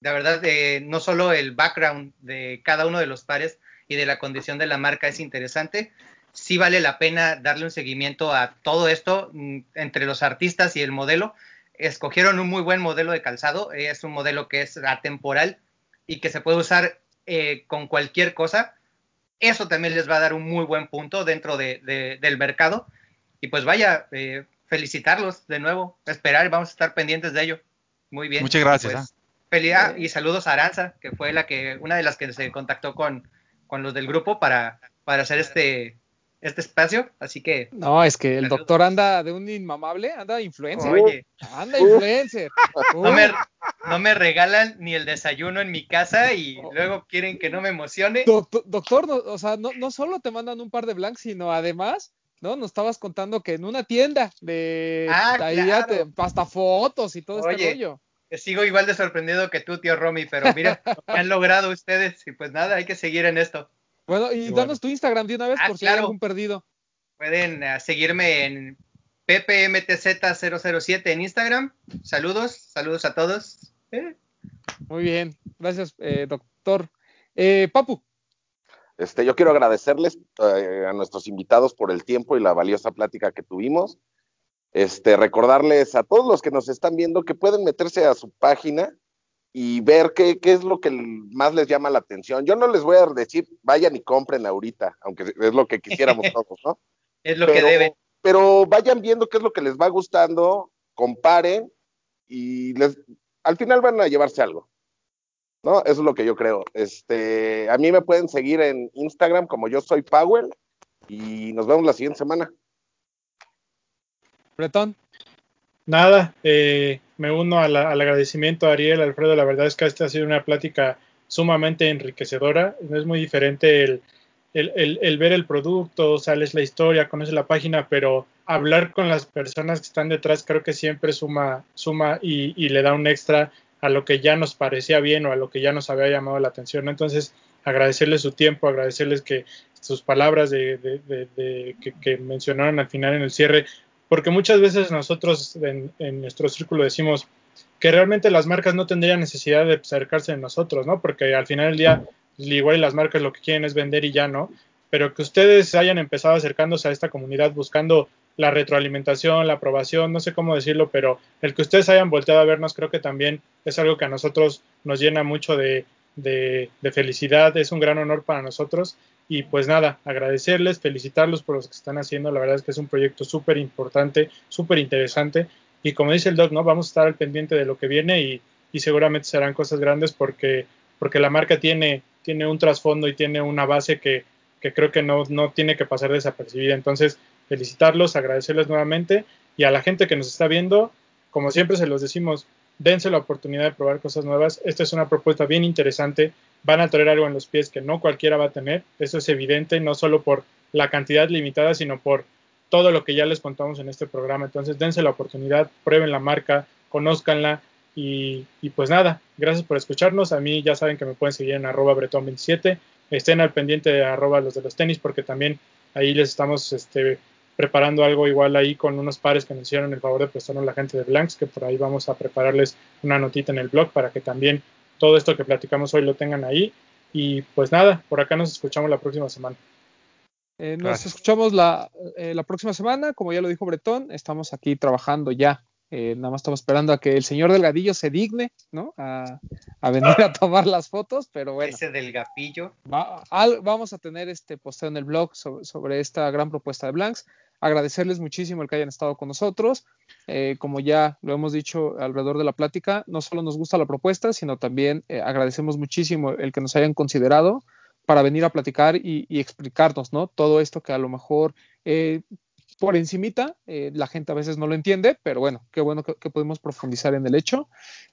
la verdad, eh, no solo el background de cada uno de los pares y de la condición de la marca es interesante, sí vale la pena darle un seguimiento a todo esto mm, entre los artistas y el modelo. Escogieron un muy buen modelo de calzado, es un modelo que es atemporal y que se puede usar eh, con cualquier cosa, eso también les va a dar un muy buen punto dentro de, del mercado. Y pues vaya, eh, felicitarlos de nuevo, esperar, vamos a estar pendientes de ello. Muy bien. Muchas gracias. Pues, felicidad y saludos a Aranza, que fue la que, una de las que se contactó con, con los del grupo para, para hacer este, este espacio, así que... No, es que el doctor anda de un inmamable, anda influencer. Oye, anda influencer. No me, no me, regalan ni el desayuno en mi casa y oh. luego quieren que no me emocione. doctor, o sea, no, no solo te mandan un par de blanks, sino además ¿no? Nos estabas contando que en una tienda de ah, ahí te, hasta fotos y todo este rollo. Sigo igual de sorprendido que tú, tío Romy, pero mira, han logrado ustedes y pues nada, hay que seguir en esto. Bueno, y, danos tu Instagram de una vez ah, por si hay algún perdido. Pueden uh, seguirme en ppmtz007 en Instagram. Saludos, saludos a todos. Eh. Muy bien, gracias, eh, doctor. Eh, Papu. Este, yo quiero agradecerles a nuestros invitados por el tiempo y la valiosa plática que tuvimos. Este, recordarles a todos los que nos están viendo que pueden meterse a su página y ver qué, qué, es lo que más les llama la atención. Yo no les voy a decir, vayan y compren ahorita, aunque es lo que quisiéramos todos, ¿no? es lo que deben. Pero vayan viendo qué es lo que les va gustando, comparen y les, al final van a llevarse algo. ¿No? Eso es lo que yo creo. Este, a mí me pueden seguir en Instagram como yo soy Powell y nos vemos la siguiente semana. Bretón. Nada, eh, me uno al agradecimiento a Ariel, Alfredo. La verdad es que esta ha sido una plática sumamente enriquecedora. Es muy diferente el, el, ver el producto, sales la historia, conoces la página, pero hablar con las personas que están detrás creo que siempre suma, suma y, le da un extra a lo que ya nos parecía bien o a lo que ya nos había llamado la atención. Entonces, agradecerles su tiempo, agradecerles que sus palabras de, que, que, mencionaron al final en el cierre porque muchas veces nosotros en, nuestro círculo decimos que realmente las marcas no tendrían necesidad de acercarse a nosotros, ¿no? Porque al final del día, igual las marcas lo que quieren es vender y ya no, pero que ustedes hayan empezado acercándose a esta comunidad buscando la retroalimentación, la aprobación, no sé cómo decirlo, pero el que ustedes hayan volteado a vernos creo que también es algo que a nosotros nos llena mucho de felicidad, es un gran honor para nosotros y pues nada, agradecerles, felicitarlos por lo que están haciendo. La verdad es que es un proyecto súper importante, súper interesante. Y como dice el doc, ¿no? Vamos a estar al pendiente de lo que viene y, y, seguramente serán cosas grandes porque, porque la marca tiene, tiene un trasfondo y tiene una base que, que creo que no, no tiene que pasar desapercibida. Entonces, felicitarlos, agradecerles nuevamente y a la gente que nos está viendo, como siempre se los decimos, dense la oportunidad de probar cosas nuevas. Esta es una propuesta bien interesante van a traer algo en los pies que no cualquiera va a tener. Eso es evidente, no solo por la cantidad limitada, sino por todo lo que ya les contamos en este programa. Entonces, dense la oportunidad, prueben la marca, conózcanla y, pues nada, gracias por escucharnos. A mí ya saben que me pueden seguir en arroba bretón27. Estén al pendiente de arroba los de los tenis porque también ahí les estamos este, preparando algo igual ahí con unos pares que nos hicieron el favor de prestarnos la gente de Blanks, que por ahí vamos a prepararles una notita en el blog para que también todo esto que platicamos hoy lo tengan ahí. Y pues nada, por acá nos escuchamos la próxima semana. Eh, nos escuchamos eh, la, próxima semana, como ya lo dijo Bretón, estamos aquí trabajando ya. Eh, nada más estamos esperando a que el señor Delgadillo se digne, ¿no? A, venir a tomar las fotos, pero bueno. Ese del gapillo. vamos a tener este posteo en el blog sobre, esta gran propuesta de Blanks agradecerles muchísimo el que hayan estado con nosotros. Eh, como ya lo hemos dicho alrededor de la plática, no solo nos gusta la propuesta, sino también eh, agradecemos muchísimo el que nos hayan considerado para venir a platicar y, explicarnos, ¿no? Todo esto que a lo mejor eh, por encimita, eh, la gente a veces no lo entiende, pero bueno, qué bueno que, que podemos profundizar en el hecho.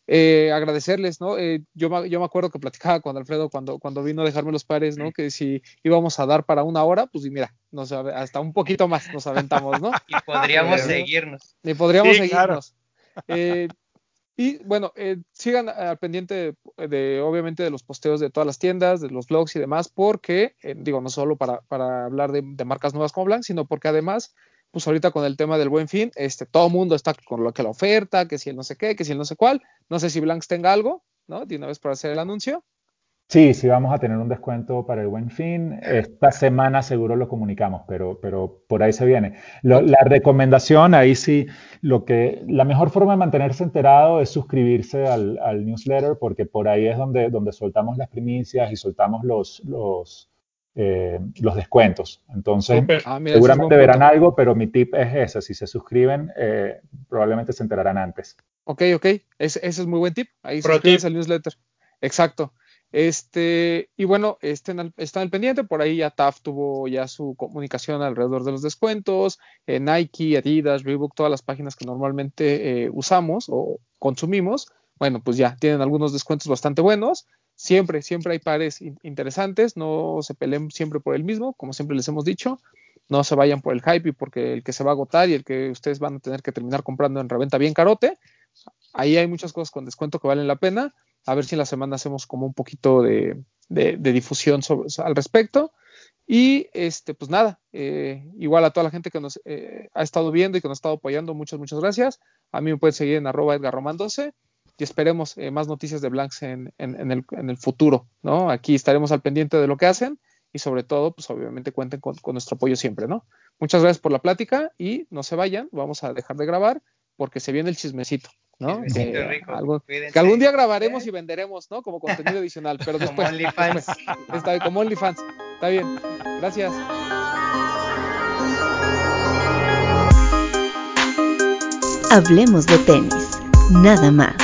Eh, agradecerles, ¿no? Eh, yo, yo me acuerdo que platicaba con Alfredo cuando, cuando vino a dejarme los pares, ¿no? Que si íbamos a dar para una hora, pues y mira, nos, hasta un poquito más nos aventamos, ¿no? y podríamos seguirnos. Y podríamos seguirnos. y bueno, sigan al pendiente de, obviamente, de los posteos de todas las tiendas, de los blogs y demás, porque, digo, no solo para, para hablar de, de, marcas nuevas como Blanc, sino porque además pues ahorita con el tema del buen fin, este, todo mundo está con lo que la oferta, que si el no sé qué, que si el no sé cuál. No sé si Blanks tenga algo, ¿no? De una vez para hacer el anuncio. Sí, sí vamos a tener un descuento para el buen fin. Esta semana seguro lo comunicamos, pero, pero por ahí se viene. la recomendación, ahí sí, lo que, la mejor forma de mantenerse enterado es suscribirse al, al newsletter, porque por ahí es donde, donde soltamos las primicias y soltamos los, los eh, los descuentos. Entonces, Ah, es seguramente verán punto. algo, pero mi tip es ese. Si se suscriben, eh, probablemente se enterarán antes. Ok, ok. Ese, ese es muy buen tip. Ahí Pro tip. al newsletter. Exacto. Este, y bueno, estén al, están al pendiente. Por ahí ya TAF tuvo ya su comunicación alrededor de los descuentos. eh, Nike, Adidas, Reebok, todas las páginas que normalmente eh, usamos o consumimos. Bueno, pues ya tienen algunos descuentos bastante buenos. Siempre, siempre hay pares in- interesantes. No se peleen siempre por el mismo, como siempre les hemos dicho. No se vayan por el hype y porque el que se va a agotar y el que ustedes van a tener que terminar comprando en reventa bien carote. Ahí hay muchas cosas con descuento que valen la pena. A ver si en la semana hacemos como un poquito de, de- difusión sobre- al respecto. Y este, pues nada, eh, igual a toda la gente que nos eh, ha estado viendo y que nos ha estado apoyando, muchas, muchas gracias. A mí me pueden seguir en arroba Edgar Román 12 y esperemos eh, más noticias de Blanks en, en- en el, en el futuro, ¿no? Aquí estaremos al pendiente de lo que hacen y sobre todo, pues obviamente cuenten con, con nuestro apoyo siempre, ¿no? Muchas gracias por la plática y no se vayan, vamos a dejar de grabar porque se viene el chismecito, ¿no? Chismecito Que rico, algo- cuídense. que algún día grabaremos y venderemos, ¿no? Como contenido adicional, pero Como después. OnlyFans. después. Está bien, como OnlyFans. Está bien. Gracias. Hablemos de tenis, nada más.